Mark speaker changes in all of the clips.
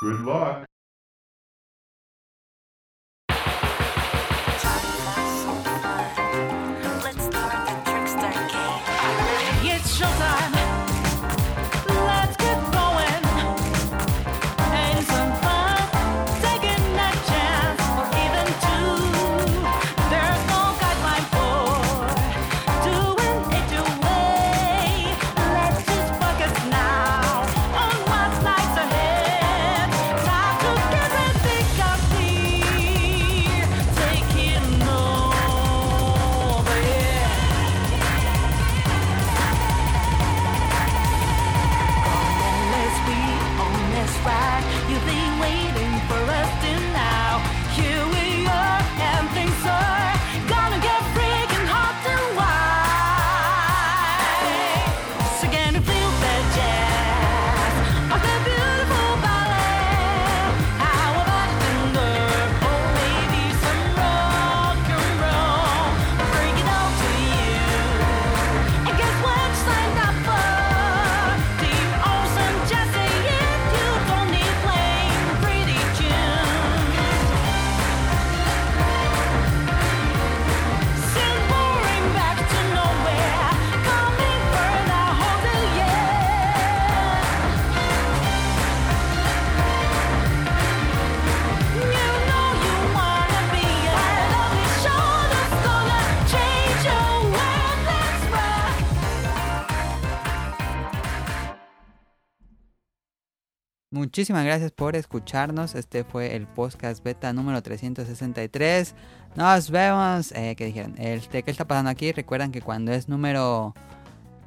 Speaker 1: Good luck.
Speaker 2: Muchísimas gracias por escucharnos. Este fue el podcast beta número 363. Nos vemos. Eh, ¿Qué dijeron? Este, ¿Qué está pasando aquí? Recuerdan que cuando es número...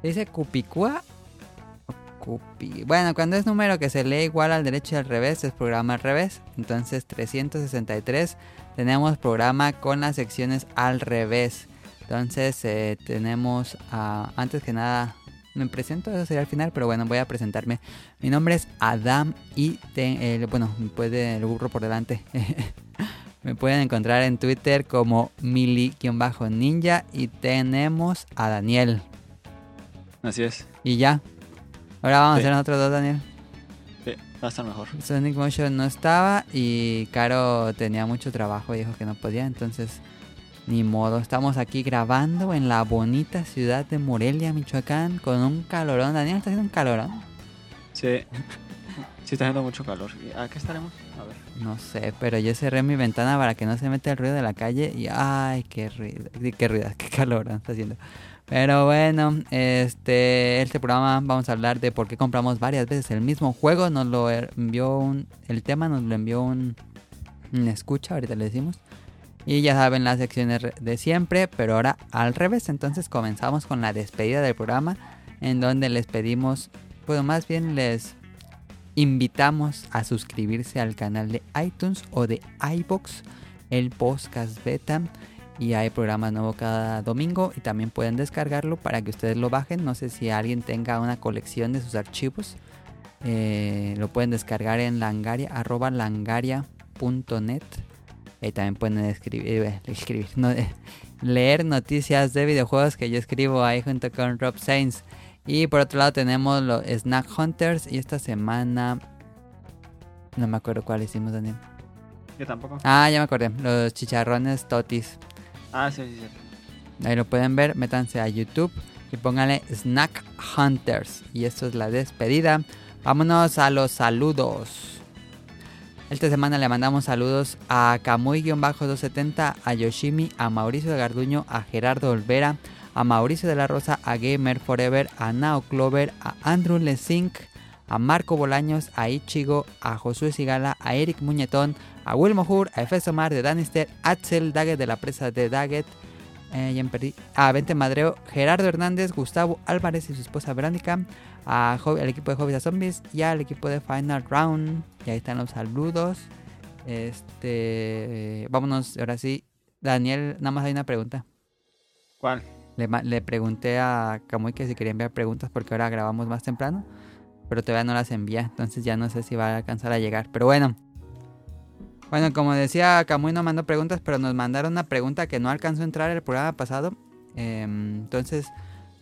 Speaker 2: ¿se ¿Dice Cupicua? Cupi... Bueno, cuando es número que se lee igual al derecho y al revés, es programa al revés. Entonces 363 tenemos programa con las secciones al revés. Entonces eh, tenemos antes que nada me presento, eso sería al final, pero bueno, voy a presentarme. Mi nombre es Adam y te- el- bueno, me puede el burro por delante. me pueden encontrar en Twitter como mili-ninja y tenemos a Daniel.
Speaker 3: Así es.
Speaker 2: Y ya. Ahora vamos
Speaker 3: Sí.
Speaker 2: a hacer nosotros dos, Daniel.
Speaker 3: Sí, va a estar mejor.
Speaker 2: Sonic Motion no estaba y Caro tenía mucho trabajo y dijo que no podía, entonces ni modo. Estamos aquí grabando en la bonita ciudad de Morelia, Michoacán, con un calorón. Daniel está haciendo un calorón.
Speaker 3: Sí. Sí, está haciendo mucho calor. ¿Y ¿A qué estaremos? A ver.
Speaker 2: No sé, pero yo cerré mi ventana para que no se meta el ruido de la calle y ay, qué ruido, qué ruido, qué calor está haciendo. Pero bueno, este, este programa vamos a hablar de por qué compramos varias veces el mismo juego. Nos lo envió un, el tema nos lo envió un, un escucha, ahorita le decimos. Y ya saben las secciones de siempre, pero ahora al revés. Entonces comenzamos con la despedida del programa, en donde les pedimos, bueno, más bien les invitamos a suscribirse al canal de iTunes o de iBox, el podcast beta. Y hay programa nuevo cada domingo y también pueden descargarlo para que ustedes lo bajen. No sé si alguien tenga una colección de sus archivos. Eh, lo pueden descargar en langaria, langaria.net. Y también pueden escribir, eh, escribir no, eh, leer noticias de videojuegos que yo escribo ahí junto con Rob Sainz. Y por otro lado tenemos los Snack Hunters. Y esta semana... No me acuerdo cuál hicimos, Daniel.
Speaker 3: Yo tampoco.
Speaker 2: Ah, ya me acordé. Los chicharrones totis.
Speaker 3: Ah, sí, sí, sí.
Speaker 2: Ahí lo pueden ver. Métanse a YouTube y pónganle Snack Hunters. Y esto es la despedida. Vámonos a los saludos. Esta semana le mandamos saludos a Kamui-270, a Yoshimi, a Mauricio de Garduño, a Gerardo Olvera, a Mauricio de la Rosa, a Gamer Forever, a Nao Clover, a Andrew Lesink, a Marco Bolaños, a Ichigo, a Josué Sigala, a Eric Muñetón, a Wilmo Hur, a Efeso Mar de Danister, Axel Daggett de la presa de Daggett, eh, a Vente Madreo, Gerardo Hernández, Gustavo Álvarez y su esposa Verónica, a al equipo de Hobbies a Zombies y al equipo de Final Round. Y ahí están los saludos. Este, vámonos, ahora sí. Daniel, nada más hay una pregunta.
Speaker 3: ¿Cuál?
Speaker 2: Le pregunté a Kamui que si quería enviar preguntas porque ahora grabamos más temprano. Pero todavía no las envía. Entonces ya no sé si va a alcanzar a llegar. Pero bueno. Bueno, como decía, Kamui no mandó preguntas, pero nos mandaron una pregunta que no alcanzó a entrar el programa pasado. Em, entonces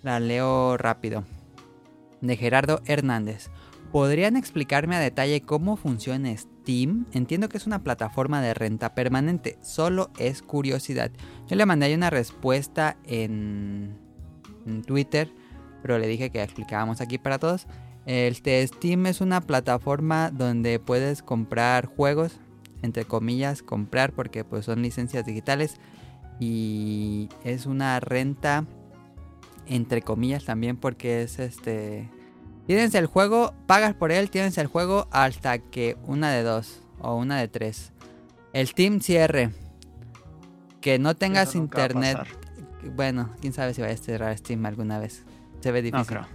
Speaker 2: la leo rápido. De Gerardo Hernández. ¿podrían explicarme a detalle cómo funciona Steam? Entiendo que es una plataforma de renta permanente, solo es curiosidad. Yo le mandé una respuesta en, en Twitter, pero le dije que explicábamos aquí para todos. Este, Steam es una plataforma donde puedes comprar juegos, entre comillas, comprar porque pues son licencias digitales y es una renta entre comillas también porque es este tienes el juego, pagas por él, tienes el juego hasta que una de dos o una de tres. El Steam cierre. Que no tengas internet. Bueno, quién sabe si va a cerrar Steam alguna vez. Se ve difícil.
Speaker 3: No creo.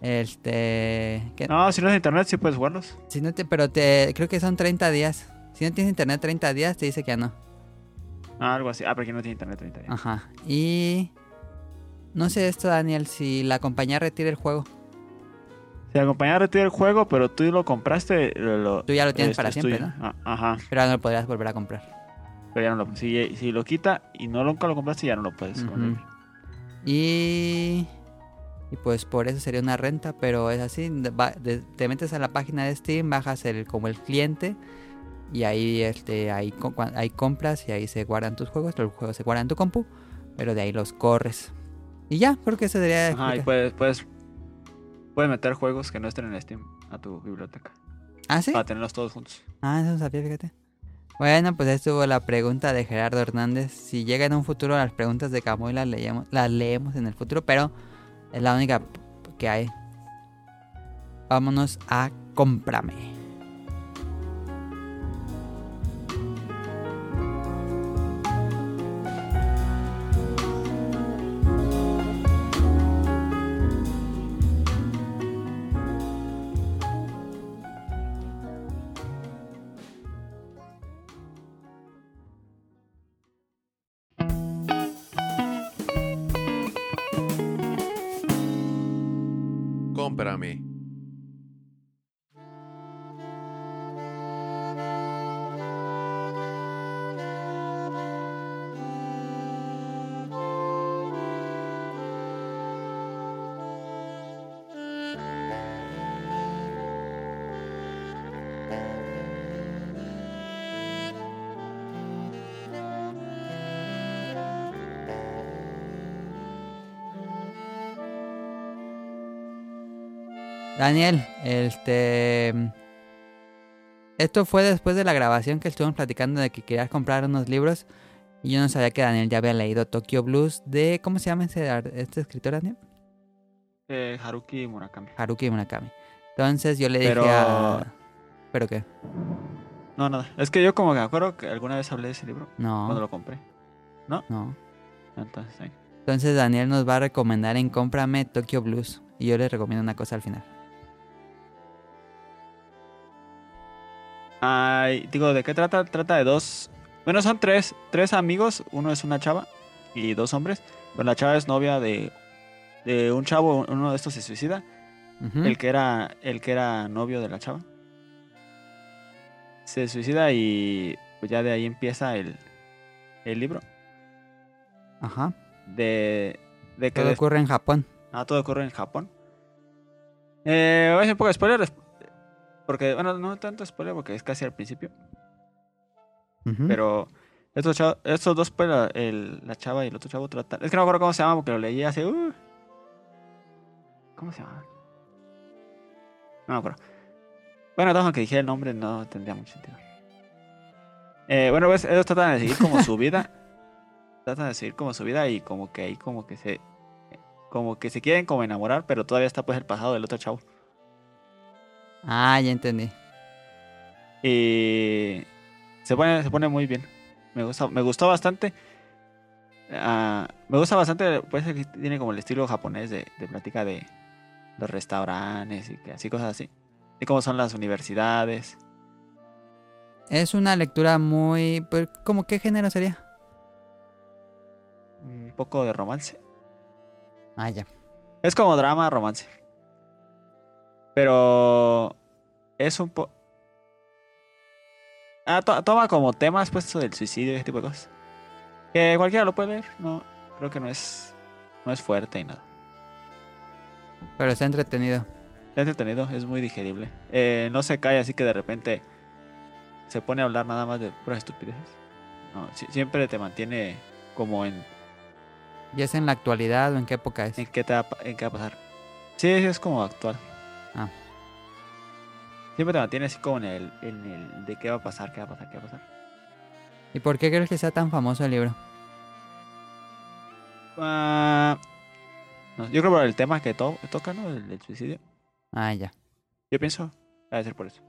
Speaker 2: Este.
Speaker 3: No, si no es internet, sí puedes jugarlos.
Speaker 2: si no te, pero te, creo que son 30 días. Si no tienes internet 30 días, te dice que ya no.
Speaker 3: Ah, algo así. Ah, pero aquí no tiene internet 30 días.
Speaker 2: Ajá. Y. No sé esto, Daniel, si la compañía retira el juego.
Speaker 3: Si la compañía retira el juego, pero tú lo compraste, lo,
Speaker 2: Tú ya lo tienes
Speaker 3: es-
Speaker 2: para
Speaker 3: es
Speaker 2: siempre,
Speaker 3: tuyo.
Speaker 2: ¿no?
Speaker 3: Ah, Ajá.
Speaker 2: Pero ahora no lo podrías volver a comprar.
Speaker 3: Pero ya no lo. Si, si lo quita y no nunca lo compraste, ya no lo puedes conseguir.
Speaker 2: Y. Y pues por eso sería una renta, pero es así. de- va- de- te metes a la página de Steam, bajas el como el cliente. Y ahí este ahí, ahí compras y ahí se guardan tus juegos. Los juegos se guardan en tu compu. Pero de ahí los corres. Y ya, creo que eso sería.
Speaker 3: Ajá, y
Speaker 2: explicar.
Speaker 3: puedes, puedes, puedes meter juegos que no estén en Steam a tu biblioteca.
Speaker 2: ¿Ah, sí?
Speaker 3: Para tenerlos todos juntos.
Speaker 2: Ah, eso no sabía, fíjate. Bueno, pues ahí estuvo la pregunta de Gerardo Hernández. Si llega en un futuro las preguntas de Camuy las leemos, las leemos en el futuro, pero es la única que hay. Vámonos a. Cómprame. Daniel, este. Esto fue después de la grabación que estuvimos platicando de que querías comprar unos libros. Y yo no sabía que Daniel ya había leído Tokyo Blues de. ¿Cómo se llama ese, este escritor, Daniel?
Speaker 3: Eh, Haruki Murakami.
Speaker 2: Haruki Murakami. Entonces yo le
Speaker 3: Pero-
Speaker 2: dije a. ¿Pero qué?
Speaker 3: No, nada. Es que yo como que me acuerdo que alguna vez hablé de ese libro cuando
Speaker 2: No.
Speaker 3: lo compré.
Speaker 2: No.
Speaker 3: Entonces, ahí.
Speaker 2: Entonces Daniel nos va a recomendar en Cómprame Tokyo Blues. Y yo le recomiendo una cosa al final.
Speaker 3: Ay, digo, ¿de qué trata? Trata de dos. Bueno, son tres, tres amigos. Uno es una chava y dos hombres. Pero la chava es novia de, de un chavo. Uno de estos se suicida. El que era el que era novio de la chava. Se suicida y pues ya de ahí empieza el, el libro.
Speaker 2: Ajá.
Speaker 3: De, de que
Speaker 2: Todo ocurre en Japón.
Speaker 3: Ah, todo ocurre en Japón. Eh, voy a hacer un poco de spoiler. Porque, bueno, no tanto spoiler porque es casi al principio. Pero estos, chavos- estos dos, pues, la, el- la chava y el otro chavo tratan. Es que no me acuerdo cómo se llama porque lo leí hace. uh. ¿Cómo se llama? No me acuerdo. Bueno, todo que dije el nombre no tendría mucho sentido. Eh, bueno, pues ellos tratan de seguir como su vida. tratan de seguir como su vida y como que ahí como que se. Como que se quieren como enamorar, pero todavía está pues el pasado del otro chavo.
Speaker 2: Ah, ya entendí.
Speaker 3: Y se pone, se pone muy bien. Me gusta, me gustó bastante. Ah, me gusta bastante, pues que tiene como el estilo japonés de, de plática de los restaurantes y que así cosas así. Y cómo son las universidades.
Speaker 2: Es una lectura muy... pues, ¿Cómo qué género sería?
Speaker 3: Un poco de romance.
Speaker 2: Ah, ya.
Speaker 3: Es como drama, romance. Pero es un poco... Ah, to- toma como temas pues eso del suicidio y ese tipo de cosas. Que cualquiera lo puede leer. No, creo que no es, no es fuerte y nada.
Speaker 2: Pero está entretenido.
Speaker 3: Está entretenido, es muy digerible. Eh, no se cae así que de repente se pone a hablar nada más de puras estupideces. No, si- siempre te mantiene como en,
Speaker 2: ¿Y es en la actualidad o en qué época es?
Speaker 3: en qué te va, en qué va a pasar. Sí, es como actual.
Speaker 2: Ah.
Speaker 3: Siempre te mantiene así como en el, en el de qué va a pasar, qué va a pasar, qué va a pasar.
Speaker 2: ¿Y por qué crees que sea tan famoso el libro?
Speaker 3: Ah, no, yo creo por el tema que to- toca, ¿no? El, suicidio.
Speaker 2: Ah, ya.
Speaker 3: Yo pienso, debe ser por eso.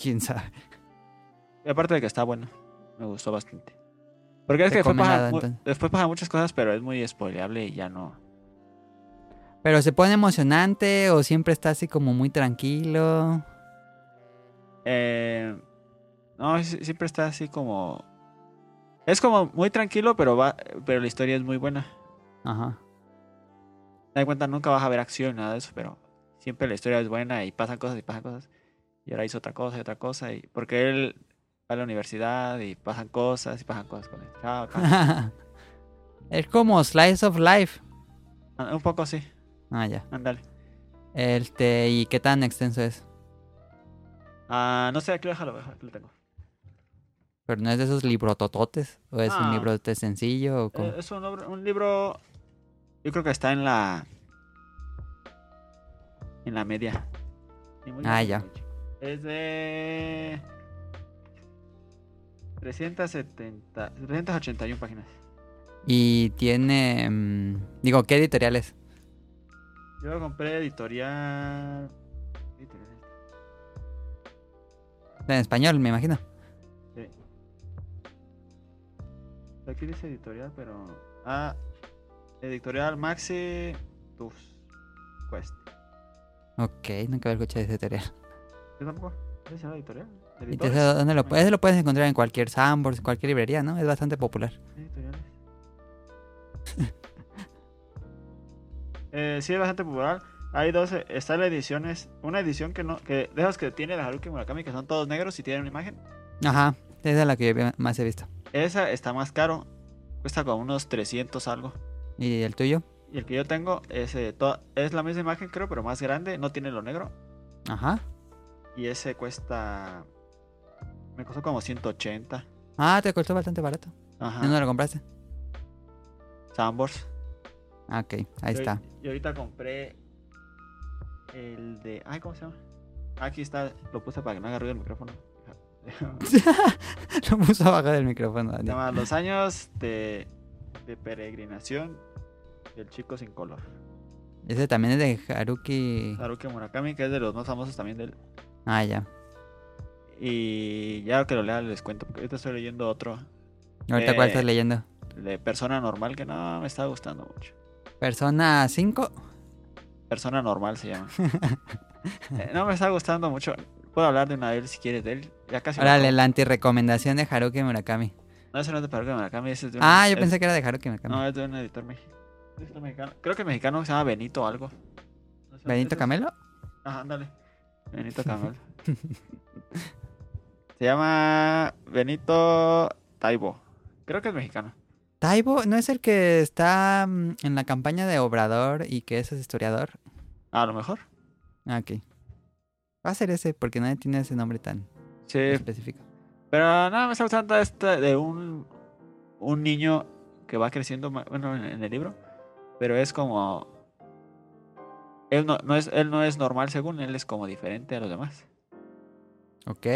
Speaker 2: ¿Quién sabe?
Speaker 3: Y aparte de que está bueno, me gustó bastante. Porque es que después después pasan muchas cosas, pero es muy spoileable y ya no.
Speaker 2: ¿Pero se pone emocionante o siempre está así como muy tranquilo?
Speaker 3: Eh, no, si- siempre está así como. Es como muy tranquilo, pero va, pero la historia es muy buena.
Speaker 2: Ajá.
Speaker 3: Te das cuenta, nunca vas a ver acción, nada de eso, pero siempre la historia es buena y pasan cosas y pasan cosas. Y ahora hizo otra cosa y otra cosa. Y, porque él va a la universidad y pasan cosas y pasan cosas con él. Chao, chao.
Speaker 2: es como Slice of Life.
Speaker 3: Ah, Un poco sí,
Speaker 2: Ah, ya.
Speaker 3: ándale.
Speaker 2: Este, ¿y qué tan extenso es?
Speaker 3: Ah, no sé, aquí déjalo, déjalo, aquí lo tengo.
Speaker 2: Pero no es de esos librotototes. ¿O es un
Speaker 3: Ah.
Speaker 2: libro de sencillo? O cómo?
Speaker 3: Eh, es un, libro. Yo creo que está en la. En la media.
Speaker 2: Ah, ya.
Speaker 3: Es de. 370. 381 páginas.
Speaker 2: Y tiene... mm, digo, ¿qué editorial es?
Speaker 3: Yo lo compré editorial.
Speaker 2: En español, me imagino.
Speaker 3: Sí. Aquí dice editorial, pero. Ah, editorial Maxi Tufs Quest.
Speaker 2: Ok, nunca había escuchado ese editorial.
Speaker 3: Yo tampoco. ¿Esa es la editorial?
Speaker 2: ¿Y
Speaker 3: ¿Editores?
Speaker 2: ese dónde lo, ese lo puedes encontrar en cualquier Sambors, en cualquier librería, ¿no? Es bastante popular.
Speaker 3: Editoriales. eh, sí, es bastante popular. Hay dos, eh, está la edición, es una edición que no, que de esas que tiene la Haruki Murakami, que son todos negros y tienen una imagen.
Speaker 2: Ajá, esa es la que yo más he visto.
Speaker 3: Esa está más caro, cuesta como unos 300 algo.
Speaker 2: ¿Y el tuyo?
Speaker 3: Y el que yo tengo es, eh, es la misma imagen, creo, pero más grande, no tiene lo negro.
Speaker 2: Ajá.
Speaker 3: Y ese cuesta, me costó como 180.
Speaker 2: Ah, te costó bastante barato.
Speaker 3: Ajá.
Speaker 2: ¿Dónde lo compraste?
Speaker 3: Sambors.
Speaker 2: Ah, ok, ahí está.
Speaker 3: Y ahorita compré el de. Ay, ¿cómo se llama? Aquí está, lo puse para que no haga ruido el micrófono. Se
Speaker 2: lo puso abajo del micrófono, Daniel.
Speaker 3: llama Los años de, de peregrinación del chico sin color.
Speaker 2: Ese también es de Haruki.
Speaker 3: Haruki Murakami, que es de los más famosos también de él.
Speaker 2: Ah, ya.
Speaker 3: Y ya que lo lea les cuento, porque ahorita estoy leyendo otro
Speaker 2: Ahorita, ¿cuál estás leyendo?
Speaker 3: de persona normal que no me está gustando mucho.
Speaker 2: Persona 5.
Speaker 3: Persona normal se llama. Eh, no me está gustando mucho. Puedo hablar de una de él si quieres de él. Ya casi.
Speaker 2: Órale, la antirecomendación de Haruki Murakami.
Speaker 3: No, ese no es de Haruki Murakami, ese es de un-
Speaker 2: Ah, yo
Speaker 3: es-
Speaker 2: pensé que era de Haruki Murakami.
Speaker 3: No, es de un editor mexicano. mexicano. Creo que el mexicano se llama Benito o algo. No sé,
Speaker 2: ¿Benito
Speaker 3: es-
Speaker 2: Camelo?
Speaker 3: Ajá, ándale. Benito Camelo. se llama Benito Taibo. Creo que es mexicano.
Speaker 2: Taibo, ¿no es el que está mm, en la campaña de Obrador y que es historiador?
Speaker 3: A lo mejor.
Speaker 2: Ah, ok. Va a ser ese, porque nadie tiene ese nombre tan
Speaker 3: Sí,
Speaker 2: específico.
Speaker 3: pero nada, me está gustando este de un, un niño que va creciendo, bueno, en, el libro. Pero es como... Él no, no es, él no es normal según, él es como diferente a los demás.
Speaker 2: Ok.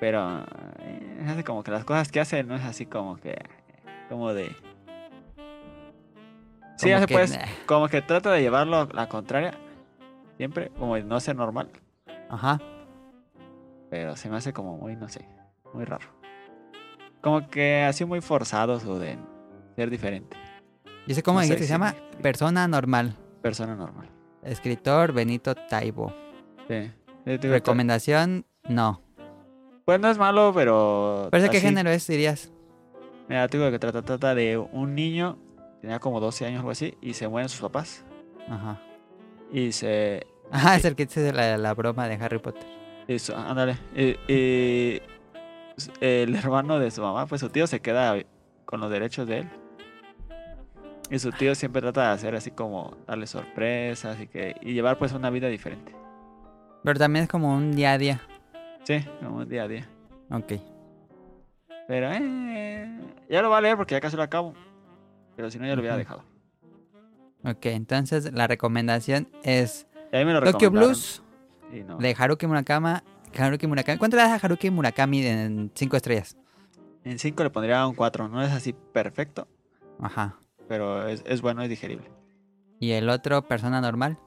Speaker 3: Pero eh, es así como que las cosas que hace no es así como que. Como de. Sí, se
Speaker 2: que,
Speaker 3: puede.
Speaker 2: nah.
Speaker 3: Como que trata de llevarlo a la contraria. Siempre, como de no ser normal.
Speaker 2: Ajá.
Speaker 3: Pero se me hace como muy, no sé. Muy raro. Como que así muy forzado su de ser diferente.
Speaker 2: ¿Y ese cómo
Speaker 3: No sé
Speaker 2: Se llama. Persona Normal.
Speaker 3: Persona normal.
Speaker 2: Escritor Benito Taibo.
Speaker 3: Sí.
Speaker 2: Recomendación, no.
Speaker 3: Pues no es malo, pero.
Speaker 2: ¿Pero ese qué
Speaker 3: así-
Speaker 2: género es, dirías?
Speaker 3: Te digo que trata, trata de un niño. Tenía como 12 años o algo así. Y se mueren sus papás.
Speaker 2: Ajá.
Speaker 3: Y se
Speaker 2: Ah, es el que dice la, la broma de Harry Potter.
Speaker 3: Eso, ándale. Y, y el hermano de su mamá, pues su tío se queda con los derechos de él. Y su tío siempre trata de hacer así como darle sorpresas y que y llevar pues una vida diferente.
Speaker 2: Pero también es como un día a día.
Speaker 3: Sí, como día a día.
Speaker 2: Ok.
Speaker 3: Pero eh, ya lo va a leer porque ya casi lo acabo. Pero si no ya lo hubiera dejado.
Speaker 2: Ok, entonces la recomendación es
Speaker 3: lo
Speaker 2: Tokyo. Blues
Speaker 3: no.
Speaker 2: de Haruki Murakami. Haruki Murakami. ¿Cuánto le das a Haruki Murakami en 5 estrellas?
Speaker 3: En 5 le pondría un 4. No es así perfecto,
Speaker 2: Ajá.
Speaker 3: pero es, es bueno, es digerible.
Speaker 2: ¿Y el otro, persona normal?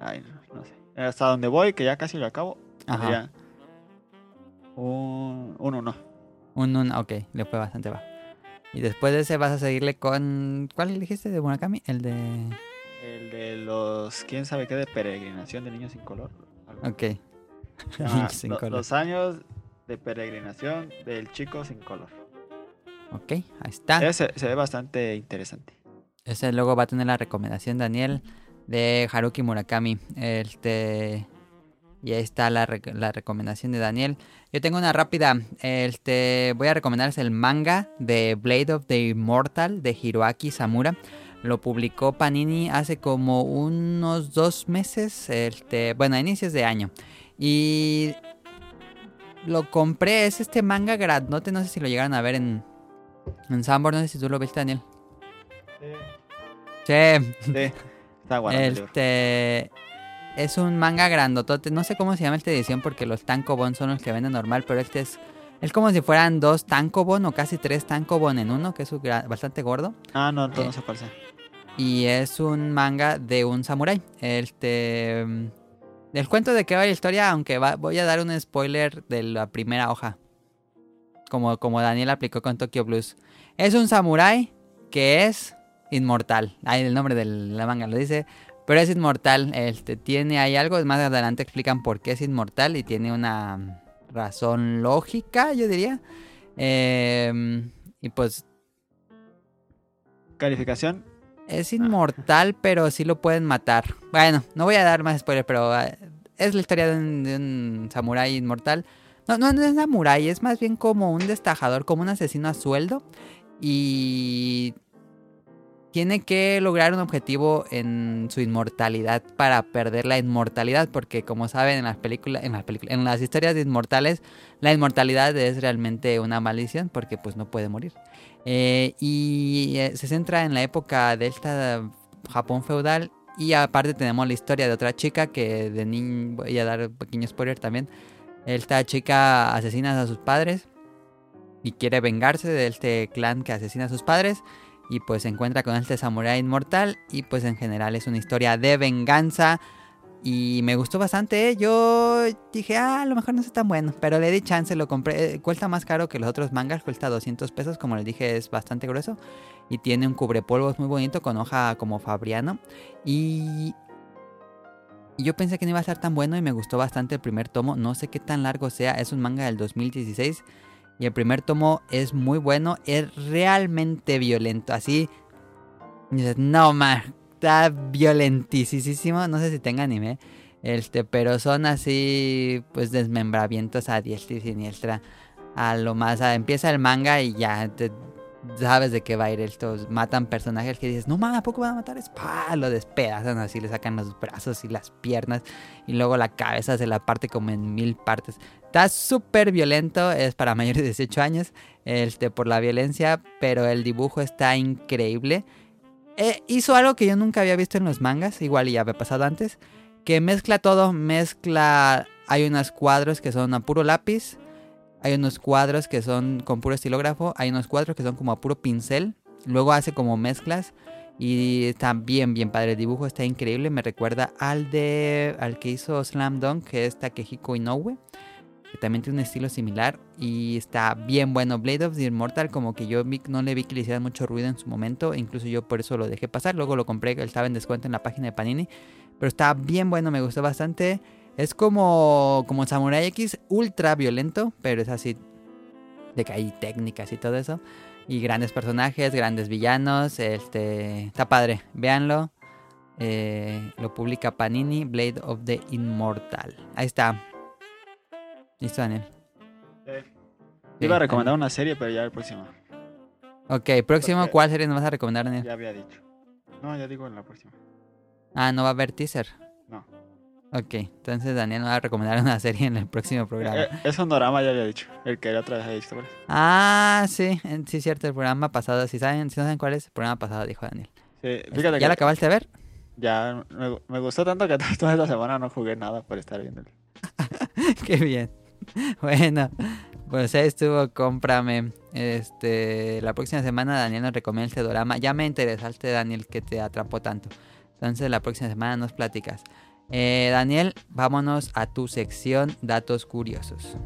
Speaker 3: Ay, no, no sé. Hasta donde voy, que ya casi lo acabo.
Speaker 2: Ajá.
Speaker 3: Un 1.
Speaker 2: Un 1, ok, le fue bastante bajo. Y después de ese vas a seguirle con... ¿Cuál dijiste de Murakami? El de...
Speaker 3: El de los. ¿Quién sabe qué? De peregrinación de niños sin color. algo.
Speaker 2: Ok. Sin
Speaker 3: Lo-
Speaker 2: color.
Speaker 3: Los años de peregrinación del chico sin color.
Speaker 2: Ok, ahí está.
Speaker 3: Ese se ve bastante interesante.
Speaker 2: Ese luego va a tener la recomendación, Daniel, de Haruki Murakami. Este. Y ahí está la, la recomendación de Daniel. Yo tengo una rápida. Este. Voy a recomendarles el manga de Blade of the Immortal de Hiroaki Samura. Lo publicó Panini hace como unos dos meses. Este. Bueno, a inicios de año. Y. Lo compré. Es este manga grandote. No sé si lo llegaron a ver en. En Sambor. No sé si tú lo viste, Daniel. Sí.
Speaker 3: Sí, está el libro.
Speaker 2: Este es un manga grandotote. No sé cómo se llama esta edición porque los tankobon son los que venden normal, pero este es es como si fueran dos tankobon o casi tres tankobon en uno, que es un bastante gordo.
Speaker 3: Ah, no, no,
Speaker 2: Eh.
Speaker 3: no sé cuál sea.
Speaker 2: Y es un manga de un samurái. Este mm, del cuento de qué va la historia, aunque va- voy a dar un spoiler de la primera hoja. Como, como Daniel aplicó con Tokyo Blues. Es un samurái que es inmortal. Ahí el nombre de la manga lo dice. Pero es inmortal. Este, tiene ahí algo. Más adelante explican por qué es inmortal. Y tiene una razón lógica, yo diría. Em, y pues
Speaker 3: Calificación.
Speaker 2: es inmortal, pero sí lo pueden matar. Bueno, no voy a dar más spoilers, pero eh, es la historia de un, de un samurái inmortal. No, no, no es samurái, es más bien como un destajador, como un asesino a sueldo. Y tiene que lograr un objetivo en su inmortalidad para perder la inmortalidad, porque como saben en las películas, en las películas, en las historias de inmortales, la inmortalidad es realmente una maldición, porque pues no puede morir. Eh, y eh, se centra en la época de esta Japón feudal. Y aparte tenemos la historia de otra chica que de niño, voy a dar un pequeño spoiler también. Esta chica asesina a sus padres y quiere vengarse de este clan que asesina a sus padres. Y pues se encuentra con este samurái inmortal. Y pues en general es una historia de venganza. Y me gustó bastante. ¿eh? Yo dije, ah, a lo mejor no es tan bueno. Pero le di chance, lo compré. Eh, Cuesta más caro que los otros mangas, cuesta 200 pesos. Como les dije, es bastante grueso. Y tiene un cubrepolvos muy bonito con hoja como Fabriano. Y y yo pensé que no iba a estar tan bueno y me gustó bastante el primer tomo. No sé qué tan largo sea, es un manga del 2016. Y el primer tomo es muy bueno, es realmente violento. Así, dices, no, man, está violentísimo. No sé si tenga anime, este, pero son así, pues desmembramientos a diestra y siniestra. A lo más, empieza el manga y ya sabes de qué va a ir esto. Matan personajes que dices, no mames, ¿a poco van a matar? Es pa, lo despedazan así, le sacan los brazos y las piernas. Y luego la cabeza se la parte como en mil partes. Está súper violento, es para mayores de 18 años, este, por la violencia, pero el dibujo está increíble. Eh, hizo algo que yo nunca había visto en los mangas, igual ya había pasado antes, que mezcla todo, mezcla, hay unos cuadros que son a puro lápiz, hay unos cuadros que son con puro estilógrafo, hay unos cuadros que son como a puro pincel, luego hace como mezclas y está bien, bien padre. El dibujo está increíble, me recuerda al de al que hizo Slam Dunk, que es Takehiko Inoue, que también tiene un estilo similar y está bien bueno. Blade of the Immortal, como que yo no le vi que le hicieran mucho ruido en su momento, incluso yo por eso lo dejé pasar. Luego lo compré, estaba en descuento en la página de Panini, pero está bien bueno, me gustó bastante. Es como, como Samurai X, ultra violento, pero es así de que hay técnicas y todo eso. Y grandes personajes, grandes villanos. Este está padre, véanlo. Eh, lo publica Panini, Blade of the Immortal. Ahí está. Listo, Daniel.
Speaker 3: Iba a recomendar una serie, pero ya el próximo.
Speaker 2: Ok, próximo,
Speaker 3: Porque-
Speaker 2: ¿cuál serie nos vas a recomendar, Daniel?
Speaker 3: Ya había dicho. No, ya digo en la próxima.
Speaker 2: Ah, no va a haber teaser. Ok, entonces Daniel nos va a recomendar una serie en el próximo programa.
Speaker 3: Eh, eh, es Sonorama, ya había dicho. El que la otra vez había dicho. ¿te acuerdas?
Speaker 2: Ah, sí, sí, cierto, el programa pasado. Si saben, si no saben cuál es, el programa pasado dijo Daniel.
Speaker 3: Sí, fíjate
Speaker 2: ¿Ya
Speaker 3: que
Speaker 2: lo acabaste de ver?
Speaker 3: ya me, me gustó tanto que toda esta semana no jugué nada por estar viendo.
Speaker 2: Qué bien. Bueno, pues ahí estuvo, cómprame. Este, la próxima semana Daniel nos recomienda este drama. Ya me interesaste, Daniel, que te atrapó tanto. Entonces la próxima semana nos platicas. Eh, Daniel, vámonos a tu sección Datos Curiosos.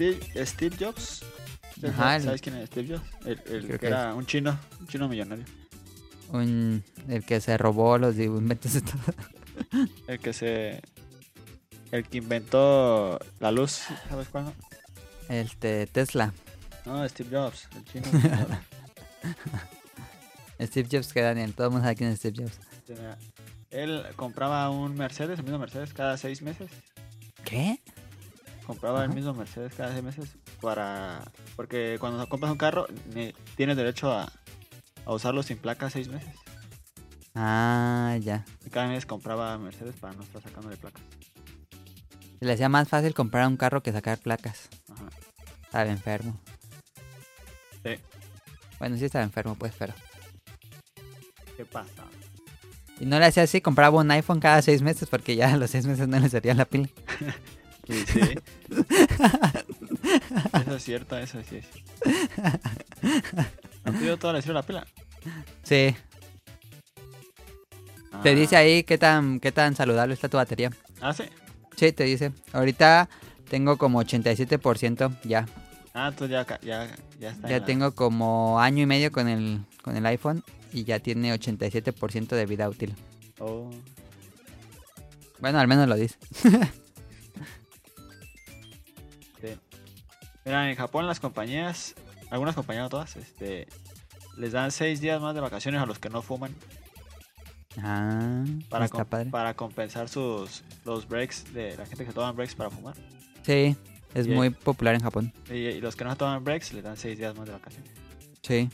Speaker 3: Steve, Steve Jobs. ¿Sabes-
Speaker 2: Ajá, el-
Speaker 3: ¿Sabes quién es Steve Jobs? El, que
Speaker 2: que
Speaker 3: era un chino, un chino millonario.
Speaker 2: Un, el que se robó los inventos de todo.
Speaker 3: El que se. El que inventó la luz. ¿Sabes cuál? No,
Speaker 2: Este, Tesla.
Speaker 3: No, Steve Jobs, el chino.
Speaker 2: Steve Jobs que Daniel. Todo el mundo sabe quién es Steve Jobs.
Speaker 3: Él compraba un Mercedes, el mismo Mercedes, cada seis meses.
Speaker 2: ¿Qué?
Speaker 3: Compraba el mismo Mercedes cada seis meses para... Porque cuando compras un carro, ne- tienes derecho a, a usarlo sin placa seis meses.
Speaker 2: Ah, ya.
Speaker 3: Y cada mes compraba Mercedes para no estar sacándole placas.
Speaker 2: Se le hacía más fácil comprar un carro que sacar placas.
Speaker 3: Ajá.
Speaker 2: Estaba enfermo.
Speaker 3: Sí.
Speaker 2: Bueno, sí estaba enfermo, pues, pero.
Speaker 3: ¿Qué pasa?
Speaker 2: Y no le hacía así, compraba un iPhone cada seis meses porque ya a los seis meses no le servía la pila.
Speaker 3: Sí, sí. Eso es cierto, eso sí es. ¿No te dio toda la la pila?
Speaker 2: Sí. Te
Speaker 3: Ah.
Speaker 2: dice ahí qué tan, qué tan saludable está tu batería.
Speaker 3: Ah, sí.
Speaker 2: Sí, te dice. Ahorita tengo como 87% ya.
Speaker 3: Ah, entonces ya, ya, ya está.
Speaker 2: Ya
Speaker 3: la-
Speaker 2: tengo como año y medio con el, con el iPhone y ya tiene 87% de vida útil.
Speaker 3: Oh.
Speaker 2: Bueno, al menos lo dice.
Speaker 3: Mira, en Japón las compañías, algunas compañías, no todas, este, les dan seis días más de vacaciones a los que no fuman
Speaker 2: Ah,
Speaker 3: para,
Speaker 2: está
Speaker 3: com-
Speaker 2: padre.
Speaker 3: para compensar sus los breaks de la gente que toma breaks para fumar.
Speaker 2: Sí, es
Speaker 3: Y-
Speaker 2: muy popular en Japón.
Speaker 3: Y, y los que no toman breaks les dan seis días más de vacaciones.
Speaker 2: Sí.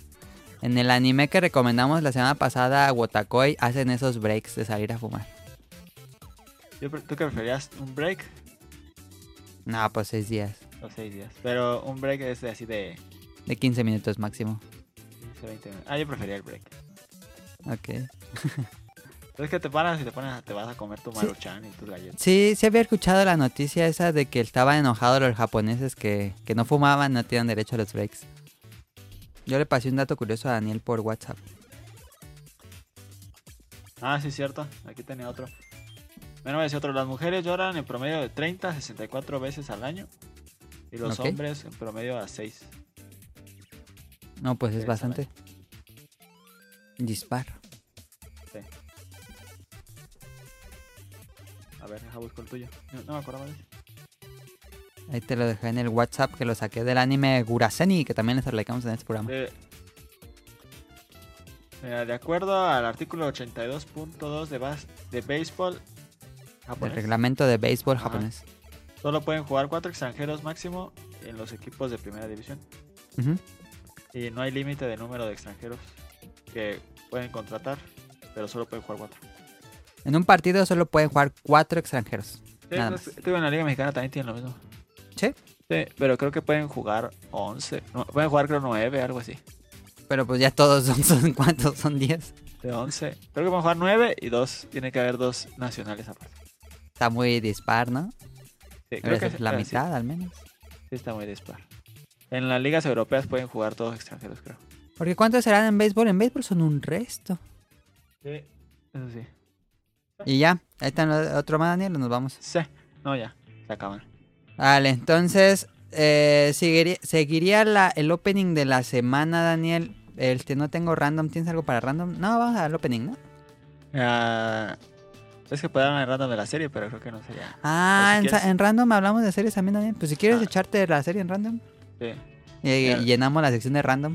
Speaker 2: En el anime que recomendamos la semana pasada, Wotakoi hacen esos breaks de salir a fumar.
Speaker 3: ¿Tú qué preferías? ¿Un break
Speaker 2: No, pues seis días.
Speaker 3: O seis días? Pero un break es de así de
Speaker 2: De 15 minutos máximo.
Speaker 3: 15, 20 minutos. Ah, yo prefería el break.
Speaker 2: Ok.
Speaker 3: Entonces que te paras y te pones, te vas a comer tu
Speaker 2: Sí.
Speaker 3: maruchan y tus galletas.
Speaker 2: Sí, sí había escuchado la noticia esa de que estaban enojados los japoneses que, que no fumaban, no tenían derecho a los breaks. Yo le pasé un dato curioso a Daniel por WhatsApp.
Speaker 3: Ah, sí, cierto. Aquí tenía otro. Bueno, me decía otro. Las mujeres lloran en promedio de 30 a 64 veces al año. Y los hombres en promedio a 6.
Speaker 2: No, pues es
Speaker 3: Sí,
Speaker 2: bastante. Disparo.
Speaker 3: A ver, deja busco el tuyo. No, no me acordaba de eso.
Speaker 2: Ahí te lo dejé en el WhatsApp que lo saqué del anime Guraseni, que también les platicamos en este programa.
Speaker 3: De, Mira, de acuerdo al artículo 82.2 de, bas- de béisbol japonés,
Speaker 2: reglamento de béisbol
Speaker 3: Ajá.
Speaker 2: japonés.
Speaker 3: Solo pueden jugar cuatro extranjeros máximo en los equipos de primera división. Y no hay límite de número de extranjeros que pueden contratar, pero solo pueden jugar cuatro.
Speaker 2: En un partido solo pueden jugar cuatro extranjeros.
Speaker 3: Sí,
Speaker 2: Nada
Speaker 3: pues,
Speaker 2: más.
Speaker 3: en la Liga Mexicana también tienen lo mismo.
Speaker 2: ¿Sí?
Speaker 3: Sí, pero creo que pueden jugar 11. No, pueden jugar creo 9, algo así.
Speaker 2: Pero pues ya todos son, son ¿cuántos? Son 10.
Speaker 3: Sí. De 11. Creo que a jugar 9 y dos. Tiene que haber dos nacionales aparte.
Speaker 2: Está muy dispar, ¿no?
Speaker 3: Sí, creo
Speaker 2: es
Speaker 3: que
Speaker 2: la
Speaker 3: ah, sí,
Speaker 2: mitad al menos.
Speaker 3: Sí, está muy dispar. En las ligas europeas pueden jugar todos extranjeros, creo.
Speaker 2: Porque ¿cuántos serán en béisbol? En béisbol son un resto.
Speaker 3: Sí. Eso sí.
Speaker 2: Y ya, ahí está otro más, Daniel, nos vamos.
Speaker 3: Sí. No, ya. Se acaban.
Speaker 2: Vale, entonces, eh, seguiría, seguiría la, el opening de la semana, Daniel. Este, no tengo random. ¿Tienes algo para random? No, vamos al opening, ¿no?
Speaker 3: Ah, es que puede haber random de la serie, pero creo que no sería.
Speaker 2: Ah,
Speaker 3: Pues si
Speaker 2: en, en random hablamos de series también, Daniel. Pues si quieres
Speaker 3: Ah.
Speaker 2: echarte la serie en random.
Speaker 3: Sí.
Speaker 2: Y, y llenamos la sección de. Random.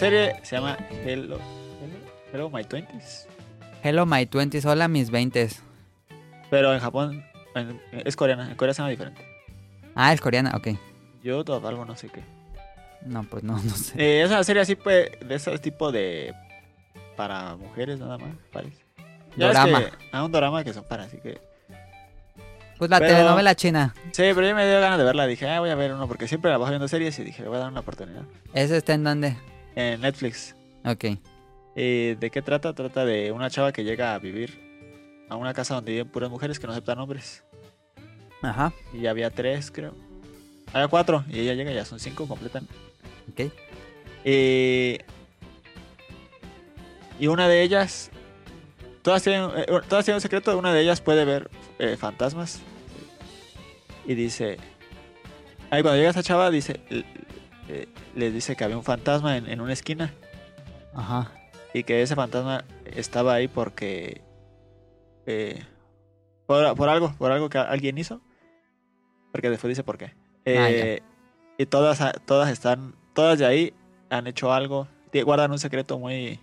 Speaker 3: Serie se llama Hello. Hello, My Twenties.
Speaker 2: Hello, my 20s. Hola, mis 20s.
Speaker 3: Pero en Japón en- es coreana. En Corea se llama diferente.
Speaker 2: Ah, es coreana, ok.
Speaker 3: Yo todo algo no sé qué.
Speaker 2: No, pues no, no sé.
Speaker 3: Eh, es una serie así, pues, de ese tipo de. Para mujeres nada más, parece. Ya
Speaker 2: Dorama.
Speaker 3: que- ah, un drama que son para, así que.
Speaker 2: Pues la
Speaker 3: Pero-
Speaker 2: telenovela china.
Speaker 3: Sí, pero yo me dio ganas de verla. Dije, ah, voy a ver uno, porque siempre la bajo viendo series y dije, le voy a dar una oportunidad.
Speaker 2: ¿Ese está en dónde?
Speaker 3: En Netflix.
Speaker 2: Ok.
Speaker 3: Eh, ¿De qué trata? Trata de una chava que llega a vivir a una casa donde viven puras mujeres que no aceptan hombres.
Speaker 2: Ajá.
Speaker 3: Y había tres, creo. Había cuatro. Y ella llega y ya son cinco, completan.
Speaker 2: Ok.
Speaker 3: Eh, y una de ellas. Todas tienen, eh, todas tienen un secreto. Una de ellas puede ver eh, fantasmas. Y dice. Ahí cuando llega esa chava, dice. Eh, le dice que había un fantasma en, en una esquina.
Speaker 2: Ajá.
Speaker 3: Y que ese fantasma estaba ahí porque. eh, por, por algo, por algo que alguien hizo. Porque después dice por qué.
Speaker 2: Ah,
Speaker 3: Eh, y todas, todas están. Todas de ahí han hecho algo. Guardan un secreto muy.